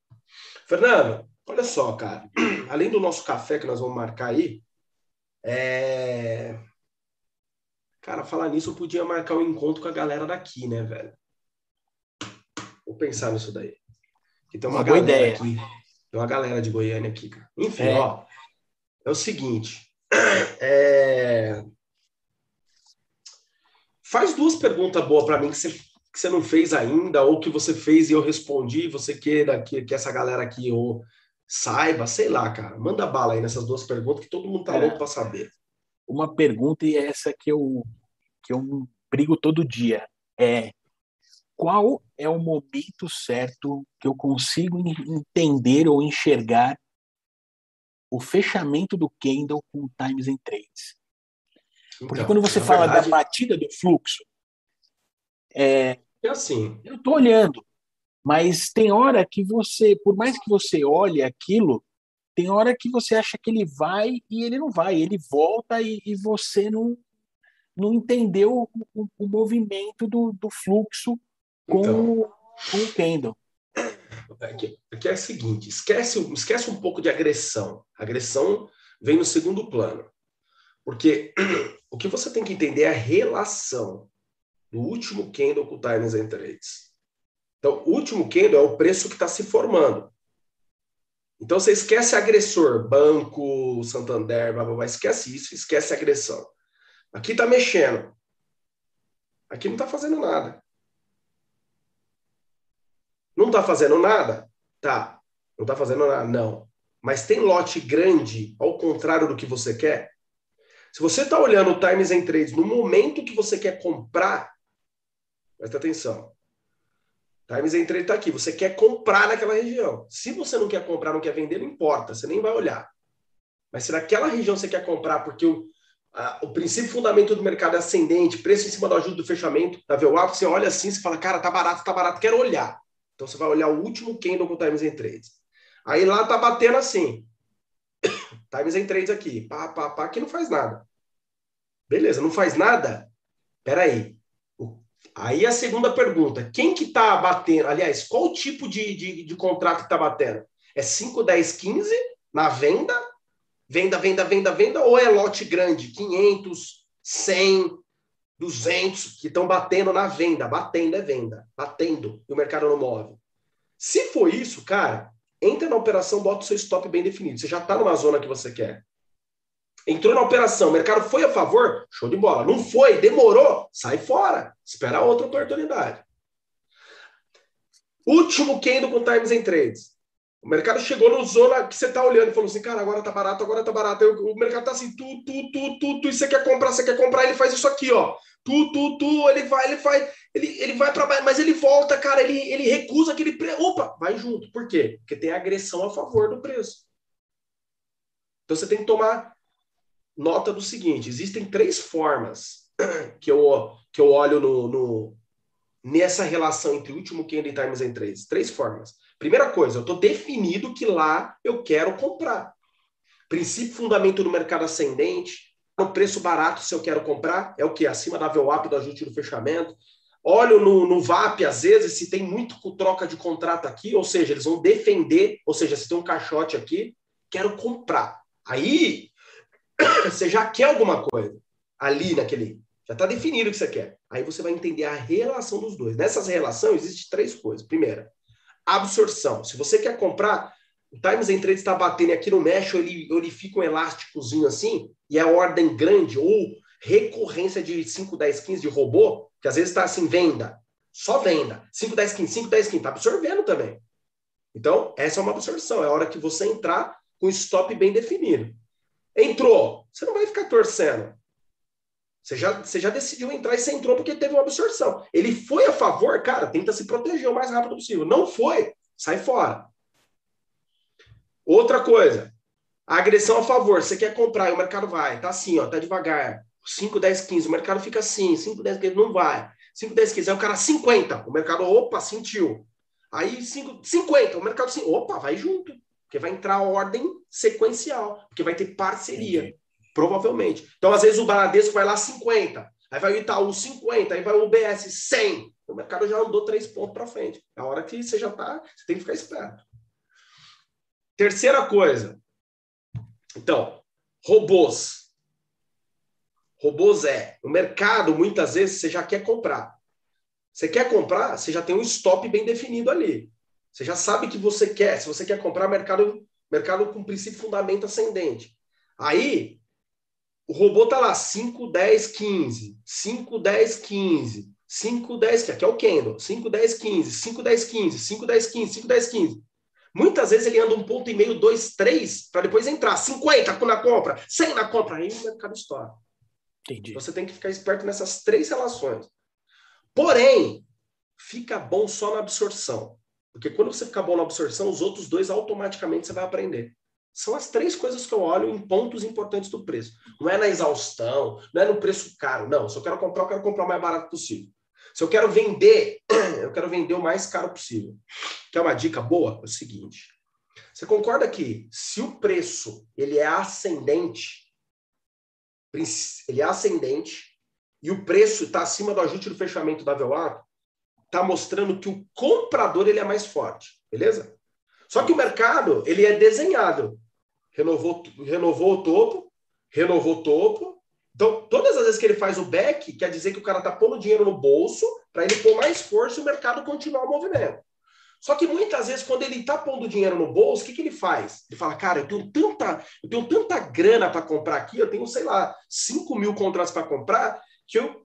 Fernando, olha só, cara. Além do nosso café que nós vamos marcar aí, é... Cara, falar nisso, eu podia marcar um encontro com a galera daqui, né, velho? Vou pensar nisso daí. Que tem uma, uma boa ideia. Aqui. Tem uma galera de Goiânia aqui, cara. Enfim, é. ó. É o seguinte. É... Faz duas perguntas boas para mim que você, que você não fez ainda, ou que você fez e eu respondi, você queira que, que essa galera aqui ou saiba, sei lá, cara. Manda bala aí nessas duas perguntas que todo mundo tá é. louco para saber. Uma pergunta e essa que eu, que eu brigo todo dia é qual é o momento certo que eu consigo entender ou enxergar o fechamento do candle com times em trades? Porque então, quando você fala verdade, da batida do fluxo, é, é assim. Eu estou olhando, mas tem hora que você, por mais que você olhe aquilo, tem hora que você acha que ele vai e ele não vai, ele volta e, e você não, não entendeu o, o, o movimento do, do fluxo com, então, o, com o candle. Aqui, aqui é o seguinte, esquece, esquece um pouco de agressão. A agressão vem no segundo plano. Porque o que você tem que entender é a relação do último candle com o Times and Trades. Então, o último candle é o preço que está se formando. Então, você esquece agressor, banco, Santander, blá, blá, blá, esquece isso, esquece agressão. Aqui está mexendo. Aqui não está fazendo nada. Não está fazendo nada? Tá. Não está fazendo nada? Não. Mas tem lote grande, ao contrário do que você quer? Se você está olhando o Times and Trades no momento que você quer comprar, presta atenção. Times Trades está aqui. Você quer comprar naquela região. Se você não quer comprar, não quer vender, não importa. Você nem vai olhar. Mas se naquela região você quer comprar, porque o, a, o princípio fundamento do mercado é ascendente, preço em cima do ajuste do fechamento da VWAP, você olha assim, você fala, cara, tá barato, tá barato, quero olhar. Então você vai olhar o último candle com Times and Trades. Aí lá tá batendo assim. Times and Trades aqui, pá, pá, pá, que não faz nada. Beleza, não faz nada? Peraí. Aí a segunda pergunta, quem que tá batendo? Aliás, qual o tipo de, de, de contrato que tá batendo? É 5, 10, 15 na venda? Venda, venda, venda, venda? Ou é lote grande? 500, 100, 200 que estão batendo na venda. Batendo é venda. Batendo. E o mercado não move. Se for isso, cara, entra na operação, bota o seu stop bem definido. Você já está numa zona que você quer. Entrou na operação, o mercado foi a favor, show de bola. Não foi, demorou, sai fora. Espera outra oportunidade. Último candle com times em trades. O mercado chegou no zona que você está olhando e falou assim, cara, agora tá barato, agora tá barato. O mercado tá assim, tu, tu, tu, tu, tu, e você quer comprar, você quer comprar, ele faz isso aqui, ó. Tu, tu, tu, ele vai, ele vai, ele, ele vai para baixo, mas ele volta, cara, ele, ele recusa aquele preço. Opa, vai junto. Por quê? Porque tem agressão a favor do preço. Então você tem que tomar nota do seguinte: existem três formas que eu, que eu olho no, no nessa relação entre último candle e times em três. Três formas. Primeira coisa, eu estou definido que lá eu quero comprar. Princípio fundamento do mercado ascendente, no preço barato se eu quero comprar, é o que? Acima da VWAP do ajuste do fechamento. Olho no, no VAP, às vezes, se tem muito troca de contrato aqui, ou seja, eles vão defender, ou seja, se tem um caixote aqui, quero comprar. Aí, você já quer alguma coisa ali naquele. Já está definido o que você quer. Aí você vai entender a relação dos dois. Nessas relações, existem três coisas. Primeira, absorção. Se você quer comprar, o Times em Trade está batendo aqui no mesh, ele, ele fica um elásticozinho assim, e é ordem grande, ou recorrência de 5, 10, 15 de robô, que às vezes está assim, venda, só venda, 5, 10, 15, 5, 10, 15, está absorvendo também. Então, essa é uma absorção, é a hora que você entrar com stop bem definido. Entrou, você não vai ficar torcendo. Você já, você já decidiu entrar e você entrou porque teve uma absorção. Ele foi a favor, cara, tenta se proteger o mais rápido possível. Não foi, sai fora. Outra coisa, a agressão a favor. Você quer comprar e o mercado vai, tá assim, ó, tá devagar. 5, 10, 15, o mercado fica assim, 5, 10, 15, não vai. 5, 10, 15, aí o cara 50, o mercado, opa, sentiu. Aí 5, 50, o mercado opa, vai junto. Porque vai entrar ordem sequencial, porque vai ter parceria. Entendi. Provavelmente. Então, às vezes, o Bradesco vai lá 50, aí vai o Itaú 50, aí vai o UBS 100. O mercado já andou três pontos para frente. É a hora que você já está, você tem que ficar esperto. Terceira coisa. Então, robôs. Robôs é, o mercado, muitas vezes, você já quer comprar. Você quer comprar, você já tem um stop bem definido ali. Você já sabe que você quer. Se você quer comprar, mercado, mercado com princípio fundamento ascendente. Aí, o robô tá lá 5, 10, 15, 5, 10, 15, 5, 10, que aqui é o candle, 5, 10, 15, 5, 10, 15, 5, 10, 15, 5, 10, 15. Muitas vezes ele anda um ponto e meio, dois, três, para depois entrar 50 na compra, 100 na compra, aí o mercado estoura. Entendi. Você tem que ficar esperto nessas três relações. Porém, fica bom só na absorção. Porque quando você ficar bom na absorção, os outros dois automaticamente você vai aprender. São as três coisas que eu olho em pontos importantes do preço. Não é na exaustão, não é no preço caro. Não, se eu quero comprar, eu quero comprar o mais barato possível. Se eu quero vender, eu quero vender o mais caro possível. Que é uma dica boa? É o seguinte. Você concorda que se o preço ele é ascendente, ele é ascendente e o preço está acima do ajuste do fechamento da VWAP, está mostrando que o comprador ele é mais forte, beleza? Só que o mercado, ele é desenhado. Renovou, renovou o topo, renovou o topo. Então, todas as vezes que ele faz o back, quer dizer que o cara está pondo dinheiro no bolso para ele pôr mais força e o mercado continuar o movimento. Só que muitas vezes, quando ele está pondo dinheiro no bolso, o que, que ele faz? Ele fala, cara, eu tenho tanta, eu tenho tanta grana para comprar aqui, eu tenho, sei lá, 5 mil contratos para comprar, que eu.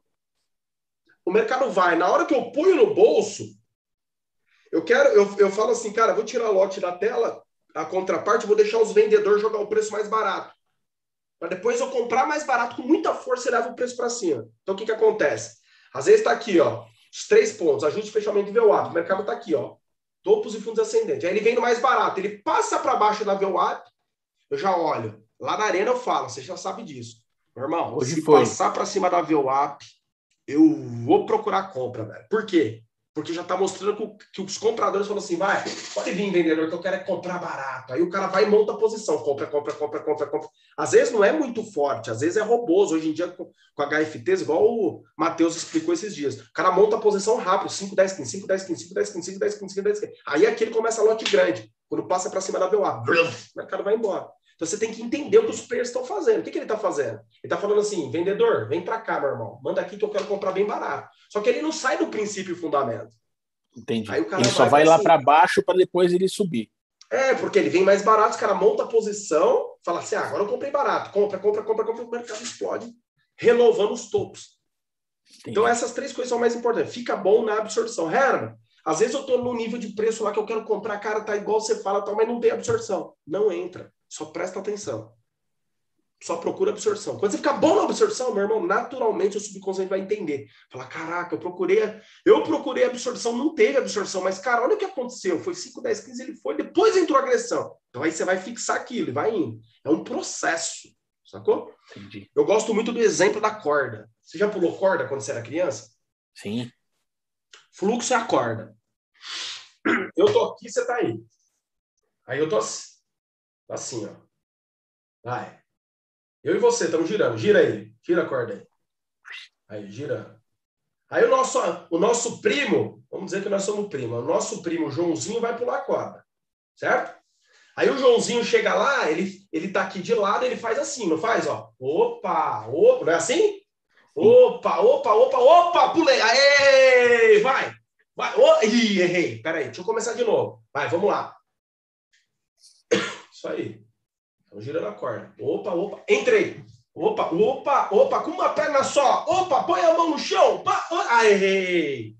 O mercado vai. Na hora que eu ponho no bolso, eu quero, eu, eu falo assim, cara, vou tirar o lote da tela, a contraparte, vou deixar os vendedores jogar o preço mais barato. Para depois eu comprar mais barato com muita força e levar o preço para cima. Então o que, que acontece? Às vezes está aqui, ó, os três pontos, ajuste fechamento de VWAP. O mercado está aqui, ó, topos e fundos ascendentes. Aí ele vem no mais barato, ele passa para baixo da VWAP, eu já olho. Lá na arena eu falo, você já sabe disso. Meu irmão, Hoje se foi. passar para cima da VWAP, eu vou procurar compra, velho. Por quê? porque já está mostrando que, os compradores falam assim, vai, pode vir vendedor, que eu quero é comprar barato. Aí o cara vai e monta a posição, compra, compra, compra, compra, compra. Às vezes não é muito forte, às vezes é roboso. Hoje em dia, com, HFTs, igual o Matheus explicou esses dias. O cara monta a posição rápido, 5, 10, 15, 5, 10, 15, 5, 10, 15, 5, 10, 15, 5, 10, 15. Aí aqui ele começa a lote grande. Quando passa para cima da VWA, o mercado vai embora. Então você tem que entender o que os players estão fazendo. O que, que ele está fazendo? Ele está falando assim, vendedor, vem para cá, meu irmão. Manda aqui que eu quero comprar bem barato. Só que ele não sai do princípio e fundamento. Entendi. ele só vai, lá para baixo para depois ele subir. É, porque ele vem mais barato, os caras montam a posição, fala assim: ah, agora eu comprei barato, compra, compra, compra, compra, o mercado explode, renovando os topos. Entendi. Então, essas três coisas são mais importantes. Fica bom na absorção. Herman, Às vezes eu estou no nível de preço lá que eu quero comprar, cara, tá igual você fala, tal, mas não tem absorção. Não entra. Só presta atenção. Só procura absorção. Quando você ficar bom na absorção, meu irmão, naturalmente o subconsciente vai entender. Fala, caraca, eu procurei, eu procurei absorção, não teve absorção, mas cara, olha o que aconteceu. Foi 5, 10, 15, ele foi, depois entrou agressão. Então aí você vai fixar aquilo e vai indo. É um processo, sacou? Entendi. Eu gosto muito do exemplo da corda. Você já pulou corda quando você era criança? Sim. Fluxo é a corda. Eu tô aqui, você tá aí. Aí eu tô assim, assim ó. Vai. Eu e você estamos girando. Gira aí. Gira a corda aí. Aí, girando. Aí o nosso, o nosso primo, vamos dizer que nós somos primo, o nosso primo Joãozinho vai pular a corda. Certo? Aí o Joãozinho chega lá, ele, ele tá aqui de lado, ele faz assim, não faz? Ó. Opa, opa, não é assim? Opa, opa, opa, opa, pulei. Aê, vai. Vai. Oh, ih, errei. Peraí, deixa eu começar de novo. Vai, vamos lá. Isso aí. Estamos girando a corda. Opa, opa. Entrei. Opa, opa, opa, com uma perna só. Opa, põe a mão no chão. Ah, errei.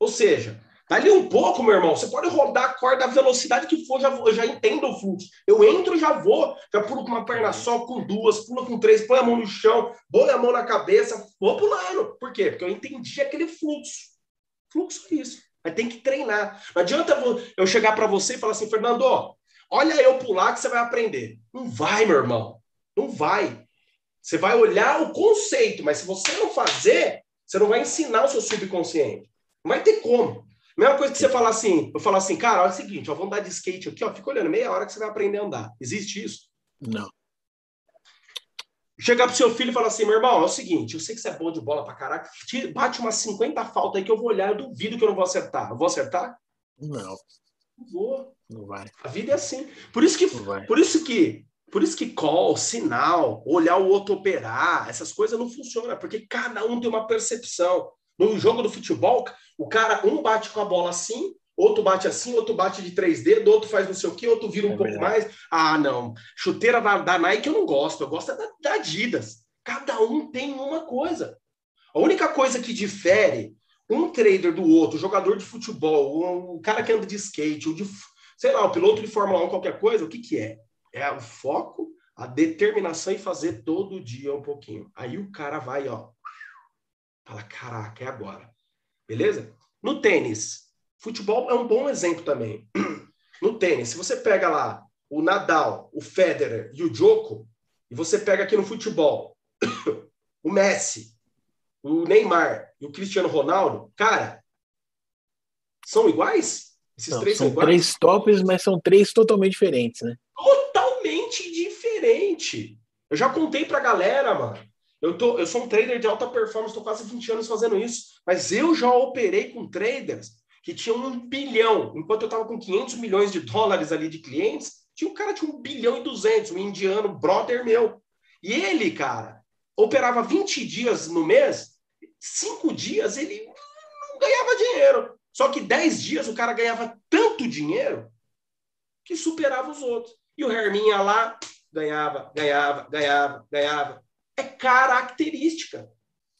Ou seja, Dali um pouco, meu irmão, você pode rodar a corda a velocidade que for, já, já entendo o fluxo. Eu entro já vou, já pulo com uma perna só, com duas, pulo com três, põe a mão no chão, põe a mão na cabeça, vou pulando. Por quê? Porque eu entendi aquele fluxo. Fluxo é isso. Mas tem que treinar. Não adianta eu chegar para você e falar assim, Fernando, olha eu pular que você vai aprender. Não vai, meu irmão. Não vai. Você vai olhar o conceito, mas se você não fazer, você não vai ensinar o seu subconsciente. Não vai ter como. Mesma coisa que você falar assim, eu falar assim, cara, olha o seguinte, ó, vamos andar de skate aqui, ó, fica olhando meia hora que você vai aprender a andar. Existe isso? Não. Chegar pro seu filho e falar assim, meu irmão, é o seguinte, eu sei que você é bom de bola pra caraca, bate umas 50 faltas aí que eu vou olhar, eu duvido que eu não vou acertar. Eu vou acertar? Não. Não vou. Não vai. A vida é assim. Por isso que, por isso que, por isso que call, sinal, olhar o outro operar, essas coisas não funcionam, porque cada um tem uma percepção. No jogo do futebol, o cara, um bate com a bola assim, outro bate assim, outro bate de três dedos, outro faz não sei o quê, outro vira um é pouco verdade. mais. Ah, não. Chuteira da, da, Nike eu não gosto, eu gosto da, da Adidas. Cada um tem uma coisa. A única coisa que difere um trader do outro, jogador de futebol, um cara que anda de skate, ou de, sei lá, o piloto de Fórmula 1, qualquer coisa, o que, que é? É o foco, a determinação e fazer todo dia um pouquinho. Aí o cara vai, ó, Fala, caraca, é agora. Beleza? No tênis, futebol é um bom exemplo também. No tênis, se você pega lá o Nadal, o Federer e o Djoko, e você pega aqui no futebol o Messi, o Neymar e o Cristiano Ronaldo, cara, são iguais? Esses Não, três são, são iguais? três tops, mas são três totalmente diferentes, né? Totalmente diferente. Eu já contei pra galera, mano. Eu, tô, eu sou um trader de alta performance, estou quase 20 anos fazendo isso, mas eu já operei com traders que tinham um bilhão, enquanto eu estava com 500 milhões de dólares ali de clientes, tinha um cara de um bilhão e 200, um indiano, brother meu. E ele, cara, operava 20 dias no mês, cinco dias ele não ganhava dinheiro. Só que 10 dias o cara ganhava tanto dinheiro que superava os outros. E o Herminha lá ganhava, ganhava, ganhava, ganhava é característica.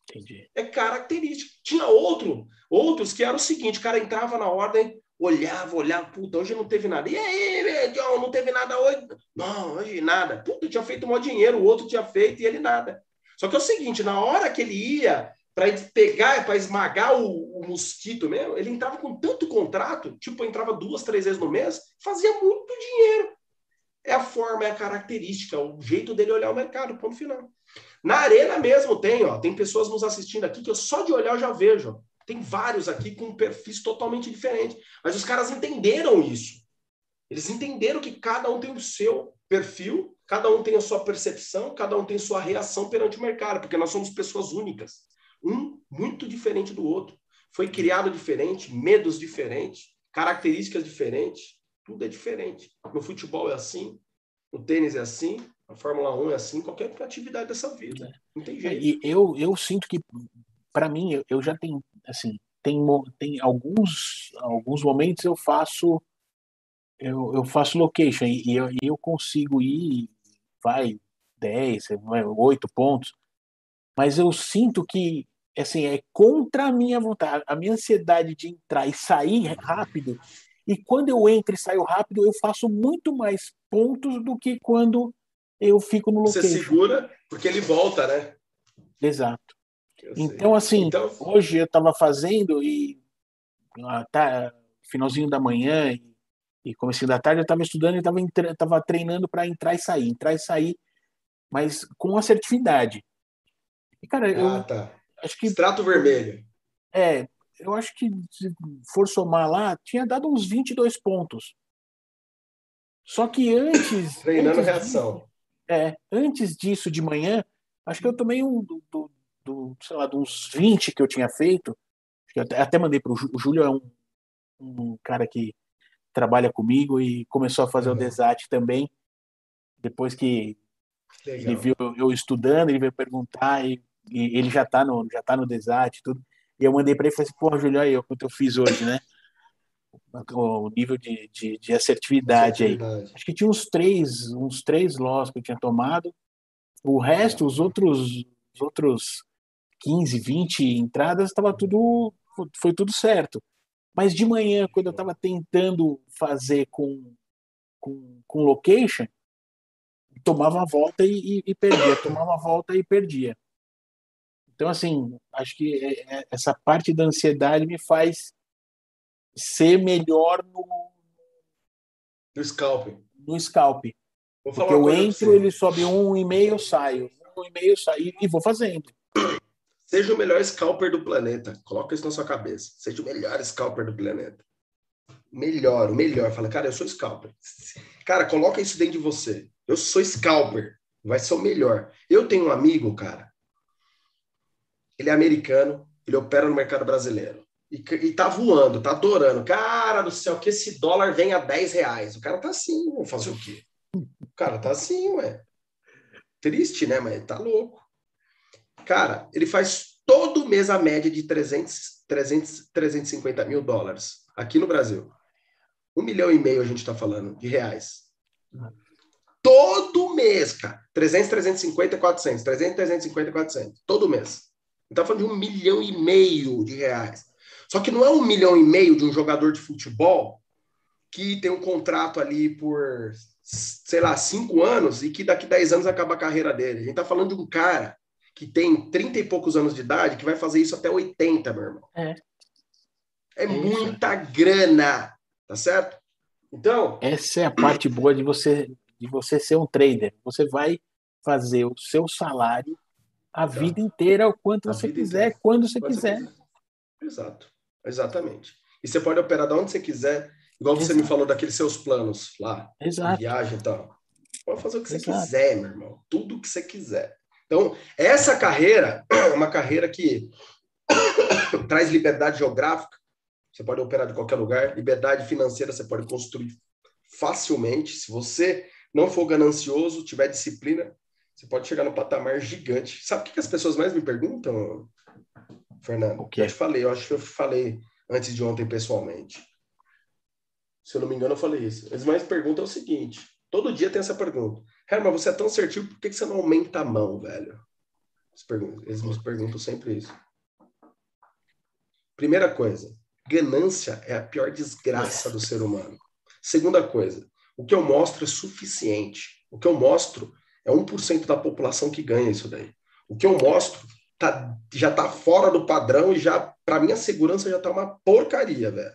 Entendi. É característica. Tinha outro, outros que era o seguinte, o cara entrava na ordem, olhava, olhava, puta, hoje não teve nada. E aí, John, não teve nada hoje? Não, hoje nada. Puta, tinha feito um dinheiro, o outro tinha feito e ele nada. Só que é o seguinte, na hora que ele ia para pegar, para esmagar o, o, mosquito mesmo, ele entrava com tanto contrato, tipo, entrava duas, três vezes no mês, fazia muito dinheiro. É a forma, é a característica, o jeito dele olhar o mercado, ponto final. Na arena mesmo tem, ó, tem pessoas nos assistindo aqui que eu só de olhar eu já vejo. Tem vários aqui com perfis totalmente diferentes. Mas os caras entenderam isso. Eles entenderam que cada um tem o seu perfil, cada um tem a sua percepção, cada um tem sua reação perante o mercado, porque nós somos pessoas únicas. Um muito diferente do outro. Foi criado diferente, medos diferentes, características diferentes, tudo é diferente. No futebol é assim, no tênis é assim, a Fórmula 1 é assim, qualquer atividade dessa vida. Não tem jeito. E eu, eu sinto que, para mim, eu, já tenho, assim, tem, tem alguns, alguns momentos eu faço eu, eu faço location e eu, eu consigo ir, vai 10, vai 8 pontos, mas eu sinto que assim, é contra a minha vontade, a minha ansiedade de entrar e sair rápido. E quando eu entro e saio rápido, eu faço muito mais pontos do que quando eu fico no location. Você segura porque ele volta, né? Exato. então, assim, então... hoje eu estava fazendo e tá, finalzinho da manhã e, e comecinho da tarde eu estava estudando e estava tava treinando para entrar e sair, entrar e sair, mas com assertividade. E, cara, ah, eu tá. acho que. Extrato vermelho. É, eu acho que se for somar lá, tinha dado uns 22 pontos. Só que antes. Treinando antes reação. Disso, é, antes disso de manhã, acho que eu tomei um do, do, do sei lá, de uns 20 que eu tinha feito. Eu até, até mandei para o Júlio, é um, um cara que trabalha comigo e começou a fazer uhum. o Desat também. Depois que Legal. ele viu eu estudando, ele veio perguntar e, e ele já está no já tá no Desat tudo. E eu mandei para ele e falei assim, porra, Júlio, aí, quanto eu fiz hoje, né? O nível de, de, de assertividade, assertividade, aí. Acho que tinha uns três, uns três loss que eu tinha tomado. O resto, os outros, os outros 15, 20 entradas, estava tudo, foi tudo certo. Mas de manhã, quando eu estava tentando fazer com, com, com location, tomava a volta e, e, e perdia, tomava a volta e perdia. Então, assim, acho que é, é, essa parte da ansiedade me faz ser melhor no. No scalp. No scalp. Porque eu entro, ele sobe um e meio, eu saio. Um e meio, eu saio e vou fazendo. Seja o melhor scalper do planeta. Coloca isso na sua cabeça. Seja o melhor scalper do planeta. Melhor, o melhor. Fala, cara, eu sou scalper. Cara, coloca isso dentro de você. Eu sou scalper. Vai ser o melhor. Eu tenho um amigo, cara, ele é americano, ele opera no mercado brasileiro. E, e tá voando, tá adorando. Cara do céu, que esse dólar venha a 10 reais. O cara tá assim, vou fazer o quê? O cara tá assim, ué. Triste, né? Mas tá louco. Cara, ele faz todo mês a média de 300, 300, 350 mil dólares aqui no Brasil. Um milhão e meio a gente tá falando de reais. Todo mês, cara. 300, 350, 400. 300, 350, 400. Todo mês está falando de um milhão e meio de reais. Só que não é um milhão e meio de um jogador de futebol que tem um contrato ali por, sei lá, cinco anos e que daqui dez anos acaba a carreira dele. A gente está falando de um cara que tem trinta e poucos anos de idade que vai fazer isso até 80, meu irmão. É. É, é muita grana, tá certo? Então. Essa é a parte boa de você, de você ser um trader. Você vai fazer o seu salário a tá. vida inteira, o quanto a você quiser, inteira. quando você quiser. quiser. Exato, exatamente. E você pode operar de onde você quiser, igual Exato. você me falou daqueles seus planos lá, Exato. viagem e tal. Pode fazer o que você Exato. quiser, meu irmão. Tudo o que você quiser. Então, essa carreira é uma carreira que traz liberdade geográfica. Você pode operar de qualquer lugar. Liberdade financeira você pode construir facilmente. Se você não for ganancioso, tiver disciplina, você pode chegar no patamar gigante. Sabe o que, as pessoas mais me perguntam, Fernando? O que? Eu te falei, eu acho que eu falei antes de ontem pessoalmente. Se eu não me engano, eu falei isso. Eles mais perguntam o seguinte: todo dia tem essa pergunta. Herman, você é tão certinho, por que você não aumenta a mão, velho? Eles me perguntam sempre isso. Primeira coisa, ganância é a pior desgraça do ser humano. Segunda coisa, o que eu mostro é suficiente. O que eu mostro é 1% da população que ganha isso daí. O que eu mostro tá, já está fora do padrão e já, para mim, a segurança já está uma porcaria, velho.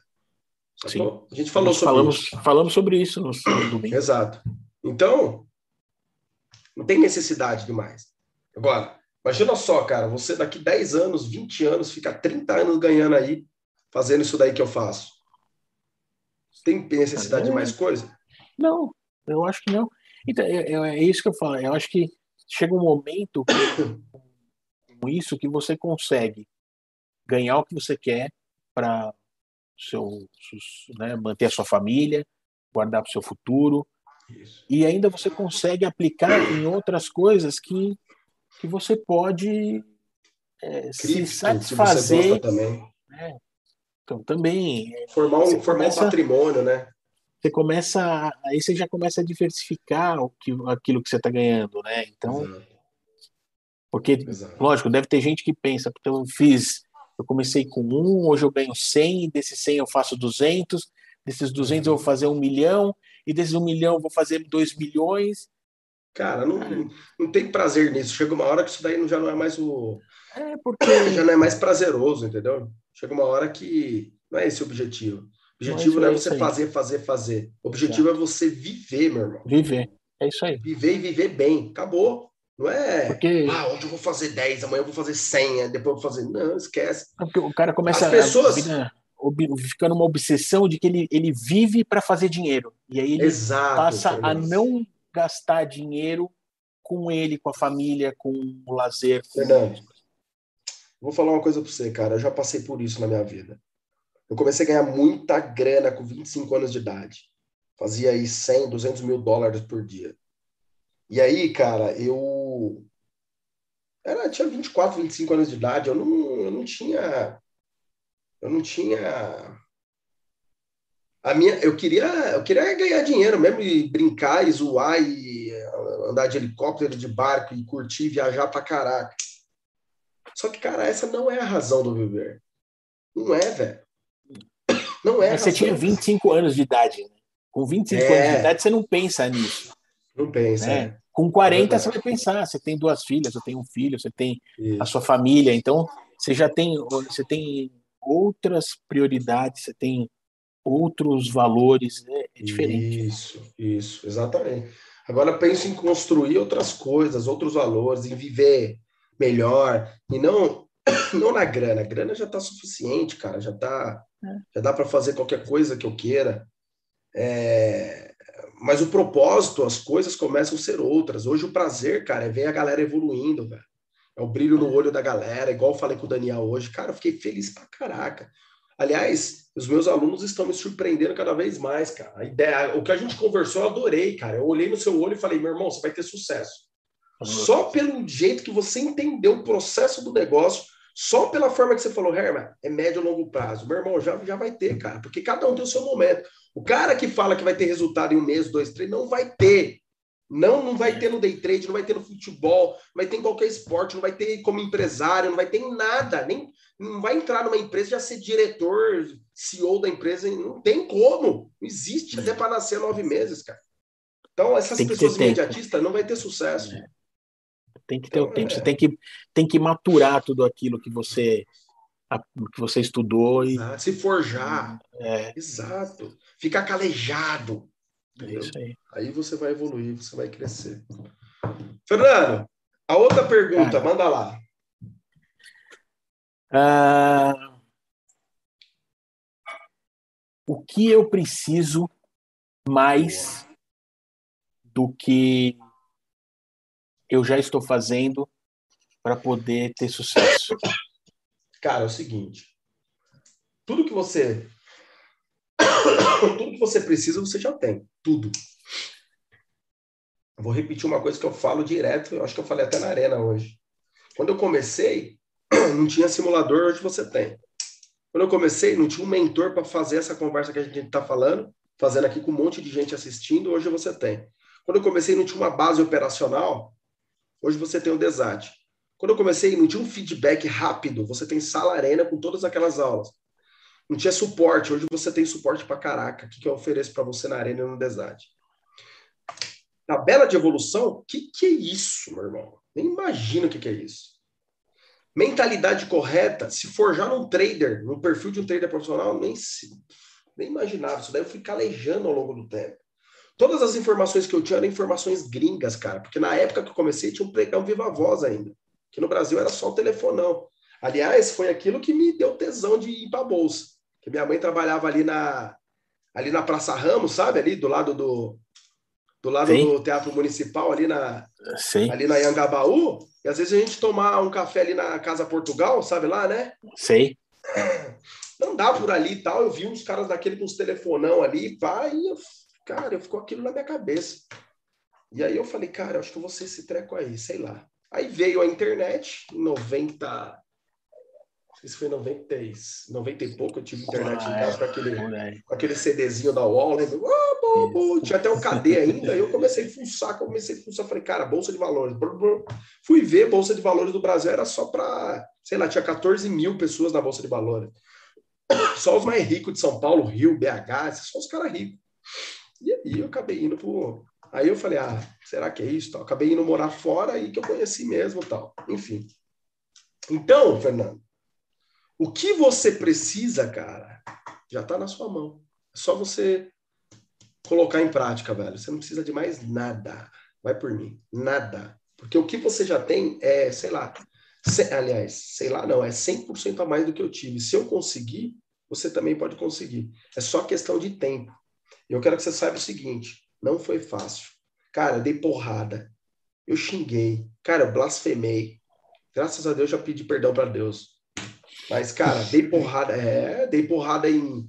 Sim. A gente falou sobre falamos, isso. Falamos sobre isso no, domingo. Exato. Então, não tem necessidade de mais. Agora, imagina só, cara, você daqui 10 anos, 20 anos, fica 30 anos ganhando aí, fazendo isso daí que eu faço. Tem necessidade de mais coisa? Não, eu acho que não. Então, é, é, é isso que eu falo. Eu acho que chega um momento com isso que você consegue ganhar o que você quer para seu, né, manter a sua família, guardar para o seu futuro. Isso. E ainda você consegue aplicar em outras coisas que, que você pode é, se satisfazer. Né? Então, também. Formar um, formar começa, um patrimônio, né? Você começa aí você já começa a diversificar o que, aquilo que você está ganhando, né? Então Porque, Exato. lógico, deve ter gente que pensa, porque eu fiz, eu comecei com um, hoje eu ganho 100, desses 100 eu faço 200, desses 200 eu vou fazer um milhão, e desses um milhão eu vou fazer 2 milhões. Cara, não, não tem prazer nisso. Chega uma hora que isso daí já não é mais o. É porque. Já não é mais prazeroso, entendeu? Chega uma hora que não é esse o objetivo. O objetivo não é, não é você fazer, fazer, fazer. O objetivo é. é você viver, meu irmão. Viver. É isso aí. Viver e viver bem. Acabou. Não é, Porque... ah, hoje eu vou fazer 10, amanhã eu vou fazer 100, depois eu vou fazer. Não, esquece. É porque o cara começa As pessoas... a ficar numa obsessão de que ele, ele vive para fazer dinheiro. E aí ele Exato, passa a não gastar dinheiro com ele, com a família, com o lazer. Com... Fernando, vou falar uma coisa para você, cara. Eu já passei por isso na minha vida. Eu comecei a ganhar muita grana com 25 anos de idade. Fazia aí 100, 200 mil dólares por dia. E aí, cara, eu era, tinha 24, 25 anos de idade, eu não, eu não tinha eu não tinha a minha eu queria eu queria ganhar dinheiro mesmo e brincar e zoar e andar de helicóptero, de barco e curtir, viajar pra caraca. Só que, cara, essa não é a razão do viver. Não é, velho. Não é. Você tinha 25 anos de idade. Né? Com 25 é. anos de idade, você não pensa nisso. Não pensa. Né? É. Com 40 é você vai pensar, você tem duas filhas, você tem um filho, você tem Isso. a sua família, então você já tem, você tem outras prioridades, você tem outros valores, né? é diferente. Isso, isso, exatamente. Agora pense em construir outras coisas, outros valores, em viver melhor e não não na grana. A grana já está suficiente, cara, já tá, é. já dá para fazer qualquer coisa que eu queira. É, mas o propósito, as coisas começam a ser outras. Hoje o prazer, cara, é ver a galera evoluindo, velho. É o brilho no olho da galera, igual eu falei com o Daniel hoje. Cara, eu fiquei feliz pra caraca. Aliás, os meus alunos estão me surpreendendo cada vez mais, cara. A ideia, o que a gente conversou, eu adorei, cara. Eu olhei no seu olho e falei, meu irmão, você vai ter sucesso. Só pelo jeito que você entendeu o processo do negócio, só pela forma que você falou, Herman, é médio e longo prazo. Meu irmão, já, já vai ter, cara, porque cada um tem o seu momento. O cara que fala que vai ter resultado em um mês, dois, três, não vai ter. Não, não vai ter no day trade, não vai ter no futebol, não vai ter em qualquer esporte, não vai ter como empresário, não vai ter em nada. Nem, não vai entrar numa empresa e já ser diretor, CEO da empresa. Não tem como. Não existe até para nascer nove meses, cara. Então, essas pessoas imediatistas não vai ter sucesso. É. Tem que ter então, o tempo. É. Você tem que, tem que maturar tudo aquilo que você que você estudou e se forjar. É. Exato. Ficar calejado. É isso aí. Aí você vai evoluir, você vai crescer. Fernando, a outra pergunta, Cara, manda lá. Uh, o que eu preciso mais Boa. do que eu já estou fazendo para poder ter sucesso? Cara, é o seguinte. Tudo que você tudo que você precisa, você já tem. Tudo. vou repetir uma coisa que eu falo direto, eu acho que eu falei até na arena hoje. Quando eu comecei, não tinha simulador, hoje você tem. Quando eu comecei, não tinha um mentor para fazer essa conversa que a gente está falando, fazendo aqui com um monte de gente assistindo, hoje você tem. Quando eu comecei, não tinha uma base operacional, hoje você tem o Desat. Quando eu comecei, não tinha um feedback rápido. Você tem sala arena com todas aquelas aulas. Não tinha suporte. Hoje você tem suporte para caraca. O que, que eu ofereço para você na arena e no Desad? Tabela de evolução? O que, que é isso, meu irmão? Nem imagino o que, que é isso. Mentalidade correta, se forjar num trader, no perfil de um trader profissional, nem, nem imaginava. Isso daí eu fui calejando ao longo do tempo. Todas as informações que eu tinha eram informações gringas, cara, porque na época que eu comecei tinha um pregão viva voz ainda que no Brasil era só o telefonão. Aliás, foi aquilo que me deu tesão de ir para bolsa. Que minha mãe trabalhava ali na ali na Praça Ramos, sabe? Ali do lado do do lado Sim. do Teatro Municipal, ali na Sim. ali na Yangabaú, e às vezes a gente tomar um café ali na Casa Portugal, sabe lá, né? Sei. Andar por ali e tal, eu vi uns caras daquele com os telefonão ali, pá, e eu, cara, ficou aquilo na minha cabeça. E aí eu falei, cara, acho que eu vou ser esse treco aí, sei lá. Aí veio a internet, em 90. Isso foi em 90, 90 e pouco, eu tive internet ah, em casa é, com, aquele, com aquele CDzinho da lembra? Bo, bo. Tinha até um KD ainda, eu comecei a fuçar, comecei a fuçar, falei, cara, Bolsa de Valores. Fui ver, Bolsa de Valores do Brasil era só para, sei lá, tinha 14 mil pessoas na Bolsa de Valores. Só os mais ricos de São Paulo, Rio, BH, são os caras ricos. E aí eu acabei indo pro... Aí eu falei, ah, será que é isso? Acabei indo morar fora aí que eu conheci mesmo tal. Enfim. Então, Fernando, o que você precisa, cara, já está na sua mão. É só você colocar em prática, velho. Você não precisa de mais nada. Vai por mim. Nada. Porque o que você já tem é, sei lá, se, aliás, sei lá, não, é 100% a mais do que eu tive. Se eu conseguir, você também pode conseguir. É só questão de tempo. Eu quero que você saiba o seguinte: não foi fácil. Cara, dei porrada. Eu xinguei. Cara, eu blasfemei. Graças a Deus já pedi perdão para Deus. Mas, cara, dei porrada, é, dei porrada em.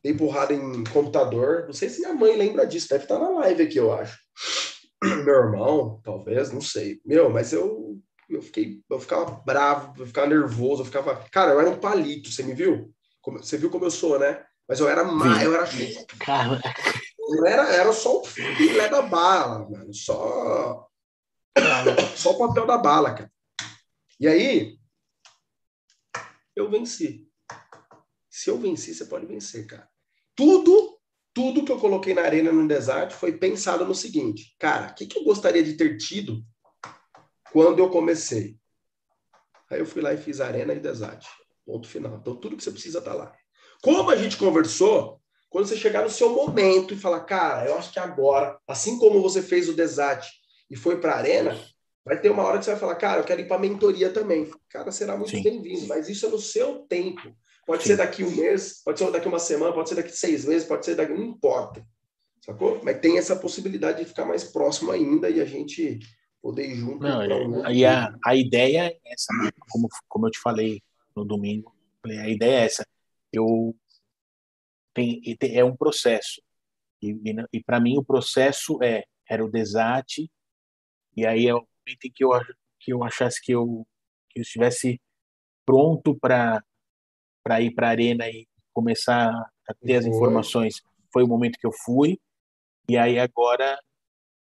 Dei porrada em computador. Não sei se minha mãe lembra disso, deve estar na live aqui, eu acho. Meu irmão, talvez, não sei. Meu, mas eu, eu fiquei, eu ficava bravo, eu ficava nervoso, eu ficava. Cara, eu era um palito, você me viu? Você viu como eu sou, né? Mas eu era mais, eu era. Cara. Eu era, era só o filé da bala, mano. Só. Só o papel da bala, cara. E aí, eu venci. Se eu venci, você pode vencer, cara. Tudo, tudo que eu coloquei na arena no Desart foi pensado no seguinte, cara, o que, que eu gostaria de ter tido quando eu comecei? Aí eu fui lá e fiz arena e Desart. Ponto final. Então tudo que você precisa tá lá. Como a gente conversou, quando você chegar no seu momento e falar, cara, eu acho que agora, assim como você fez o Desart e foi para a arena, Vai ter uma hora que você vai falar, cara, eu quero ir para mentoria também. Cara, será muito bem-vindo, mas isso é no seu tempo. Pode Sim. ser daqui um mês, pode ser daqui uma semana, pode ser daqui seis meses, pode ser daqui. Não importa. Sacou? Mas tem essa possibilidade de ficar mais próximo ainda e a gente poder ir junto. Não, um e a, a ideia é essa, como, como eu te falei no domingo, a ideia é essa. Eu tem, é um processo. E, e, e para mim o processo é era o desate, e aí é momento em que eu, que eu achasse que eu, que eu estivesse pronto para ir para a arena e começar a ter as informações, foi o momento que eu fui. E aí agora,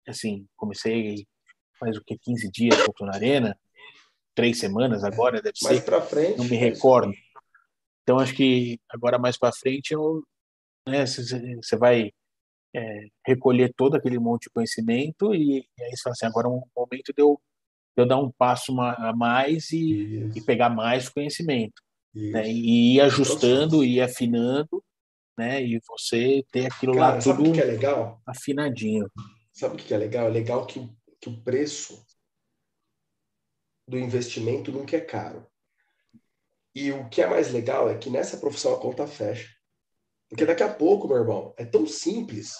assim, comecei faz o que 15 dias que eu tô na arena, três semanas agora deve mais ser. Mais para frente. Não me recordo. Então acho que agora mais para frente eu, né, você vai é, recolher todo aquele monte de conhecimento e, e aí você fala assim, agora é um momento de eu, de eu dar um passo a mais e, e pegar mais conhecimento. Né? E ir ajustando, e afinando, né? E você ter aquilo Cara, lá tudo que é legal? afinadinho. Sabe o que é legal? É legal que, que o preço do investimento nunca é caro. E o que é mais legal é que nessa profissão a conta fecha. Porque daqui a pouco, meu irmão, é tão simples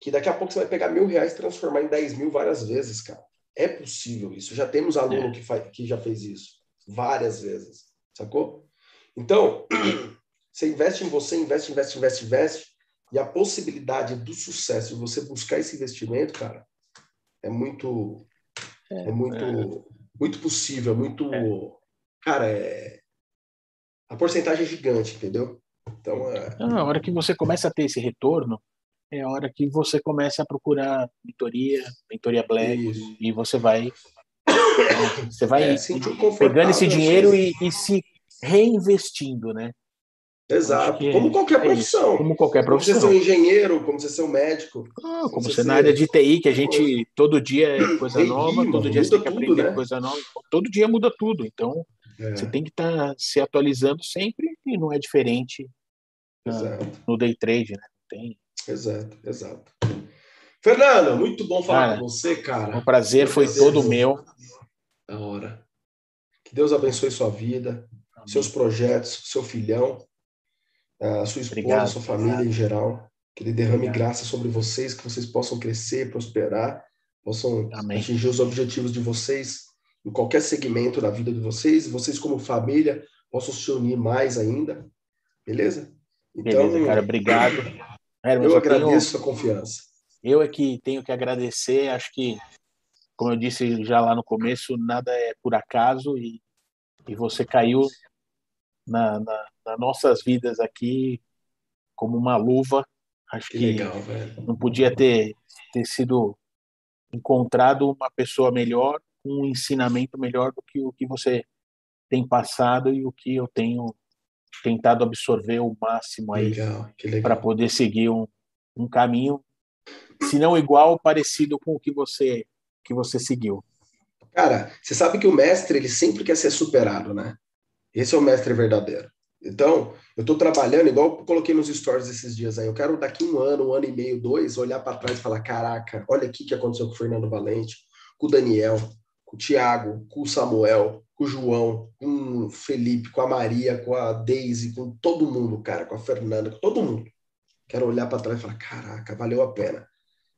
que daqui a pouco você vai pegar mil reais e transformar em dez mil várias vezes, cara. É possível isso. Já temos aluno é. que, faz, que já fez isso várias vezes, sacou? Então, você investe em você, investe, investe, investe, investe, e a possibilidade do sucesso de você buscar esse investimento, cara, é muito, é, é muito, é. muito possível, muito, é. cara, é a porcentagem é gigante, entendeu? Então, é... a hora que você começa a ter esse retorno, é a hora que você começa a procurar mentoria, mentoria black, Isso. e você vai você vai é, pegando esse dinheiro e, e, se reinvestindo, né? Exato, como qualquer é profissão. Como qualquer profissão. Como você ser um engenheiro, como você ser um médico. Ah, como, como você ser na área de TI, que a gente todo dia é coisa nova, todo dia você tem que aprender né? coisa nova, todo dia muda tudo. Então, é. você tem que estar tá se atualizando sempre e não é diferente no day trade, né? Tem. Exato, exato. Fernando, muito bom falar cara, com você, cara. O prazer foi, prazer todo meu. Da hora. Que Deus abençoe sua vida, Amém. seus projetos, seu filhão, a sua esposa, Obrigado. sua família Obrigado. em geral. Que Ele derrame Obrigado. graça sobre vocês, que vocês possam crescer, prosperar, possam Amém. atingir os objetivos de vocês em qualquer segmento da vida de vocês, vocês como família possam se unir mais ainda. Beleza? Então, Beleza, cara, obrigado. eu agradeço tenho, a confiança. Eu é que tenho que agradecer, acho que, como eu disse já lá no começo, nada é por acaso e, e você caiu na, na, nas nossas vidas aqui como uma luva. Acho que, que legal, não podia ter, ter sido encontrado uma pessoa melhor, um ensinamento melhor do que o que você tem passado e o que eu tenho tentado absorver o máximo aí para poder seguir um, um caminho, se não igual, parecido com o que você que você seguiu. Cara, você sabe que o mestre ele sempre quer ser superado, né? Esse é o mestre verdadeiro. Então, eu estou trabalhando, igual eu coloquei nos stories esses dias aí, eu quero daqui um ano, um ano e meio, dois, olhar para trás e falar: caraca, olha aqui o que aconteceu com o Fernando Valente, com o Daniel, com o Tiago, com o Samuel, com o João, com o Felipe, com a Maria, com a Daisy, com todo mundo, cara, com a Fernanda, com todo mundo. Quero olhar para trás e falar: caraca, valeu a pena.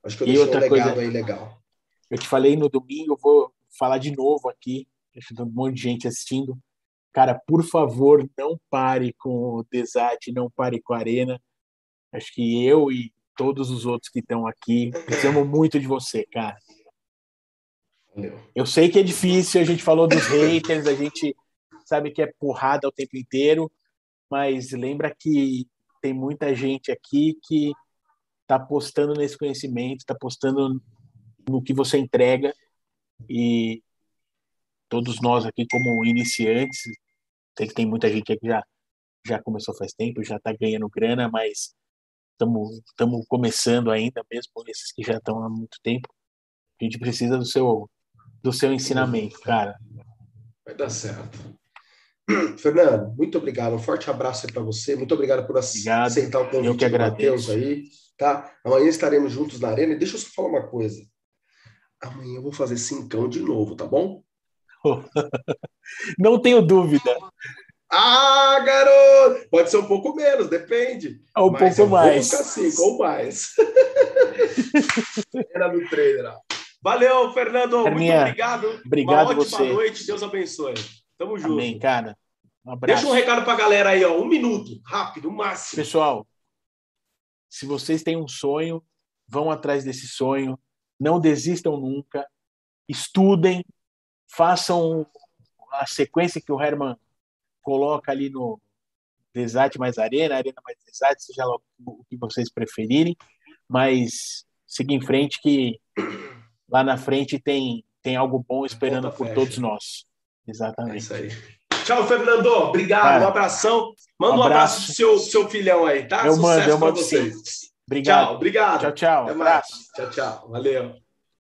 Acho que eu deixei um legado coisa, aí legal. Eu te falei no domingo, eu vou falar de novo aqui, acho que um monte de gente assistindo Cara, por favor, não pare com o Desat, não pare com a Arena. Acho que eu e todos os outros que estão aqui precisamos muito de você, cara. Eu sei que é difícil, a gente falou dos haters, a gente sabe que é porrada o tempo inteiro, mas lembra que tem muita gente aqui que está apostando nesse conhecimento, está apostando no que você entrega e todos nós aqui como iniciantes, sei que tem muita gente aqui que já já começou faz tempo, já está ganhando grana, mas estamos começando ainda, mesmo esses que já estão há muito tempo. A gente precisa do seu do seu ensinamento, cara. Vai dar certo. Fernando, muito obrigado. Um forte abraço aí para você. Muito obrigado por aceitar o convite eu que agradeço. do Matheus aí. Tá? Amanhã estaremos juntos na arena. E deixa eu só falar uma coisa. Amanhã eu vou fazer cincão de novo, tá bom? Não tenho dúvida. Ah, garoto! Pode ser um pouco menos, depende. Um pouco mais. Cinco, ou mais. Era do trader. Valeu, Fernando. Muito obrigado. Obrigado Uma ótima você. noite. Deus abençoe. Tamo junto. Amém, cara. Um abraço. Deixa um recado pra galera aí, ó. Um minuto, rápido, o máximo. Pessoal, se vocês têm um sonho, vão atrás desse sonho. Não desistam nunca. Estudem, façam a sequência que o Herman coloca ali no Desate mais Arena, Arena mais Desate, seja lá o que vocês preferirem, mas siga em frente que lá na frente tem, tem algo bom esperando por todos nós. Exatamente. É isso aí. Tchau, Fernando. Obrigado. Cara, um abração. Manda um abraço, abraço pro seu, seu filhão aí, tá? Eu Sucesso mando, eu mando vocês. Sim. Obrigado. Tchau, obrigado. Tchau, tchau. Até mais. Tchau, tchau. Valeu.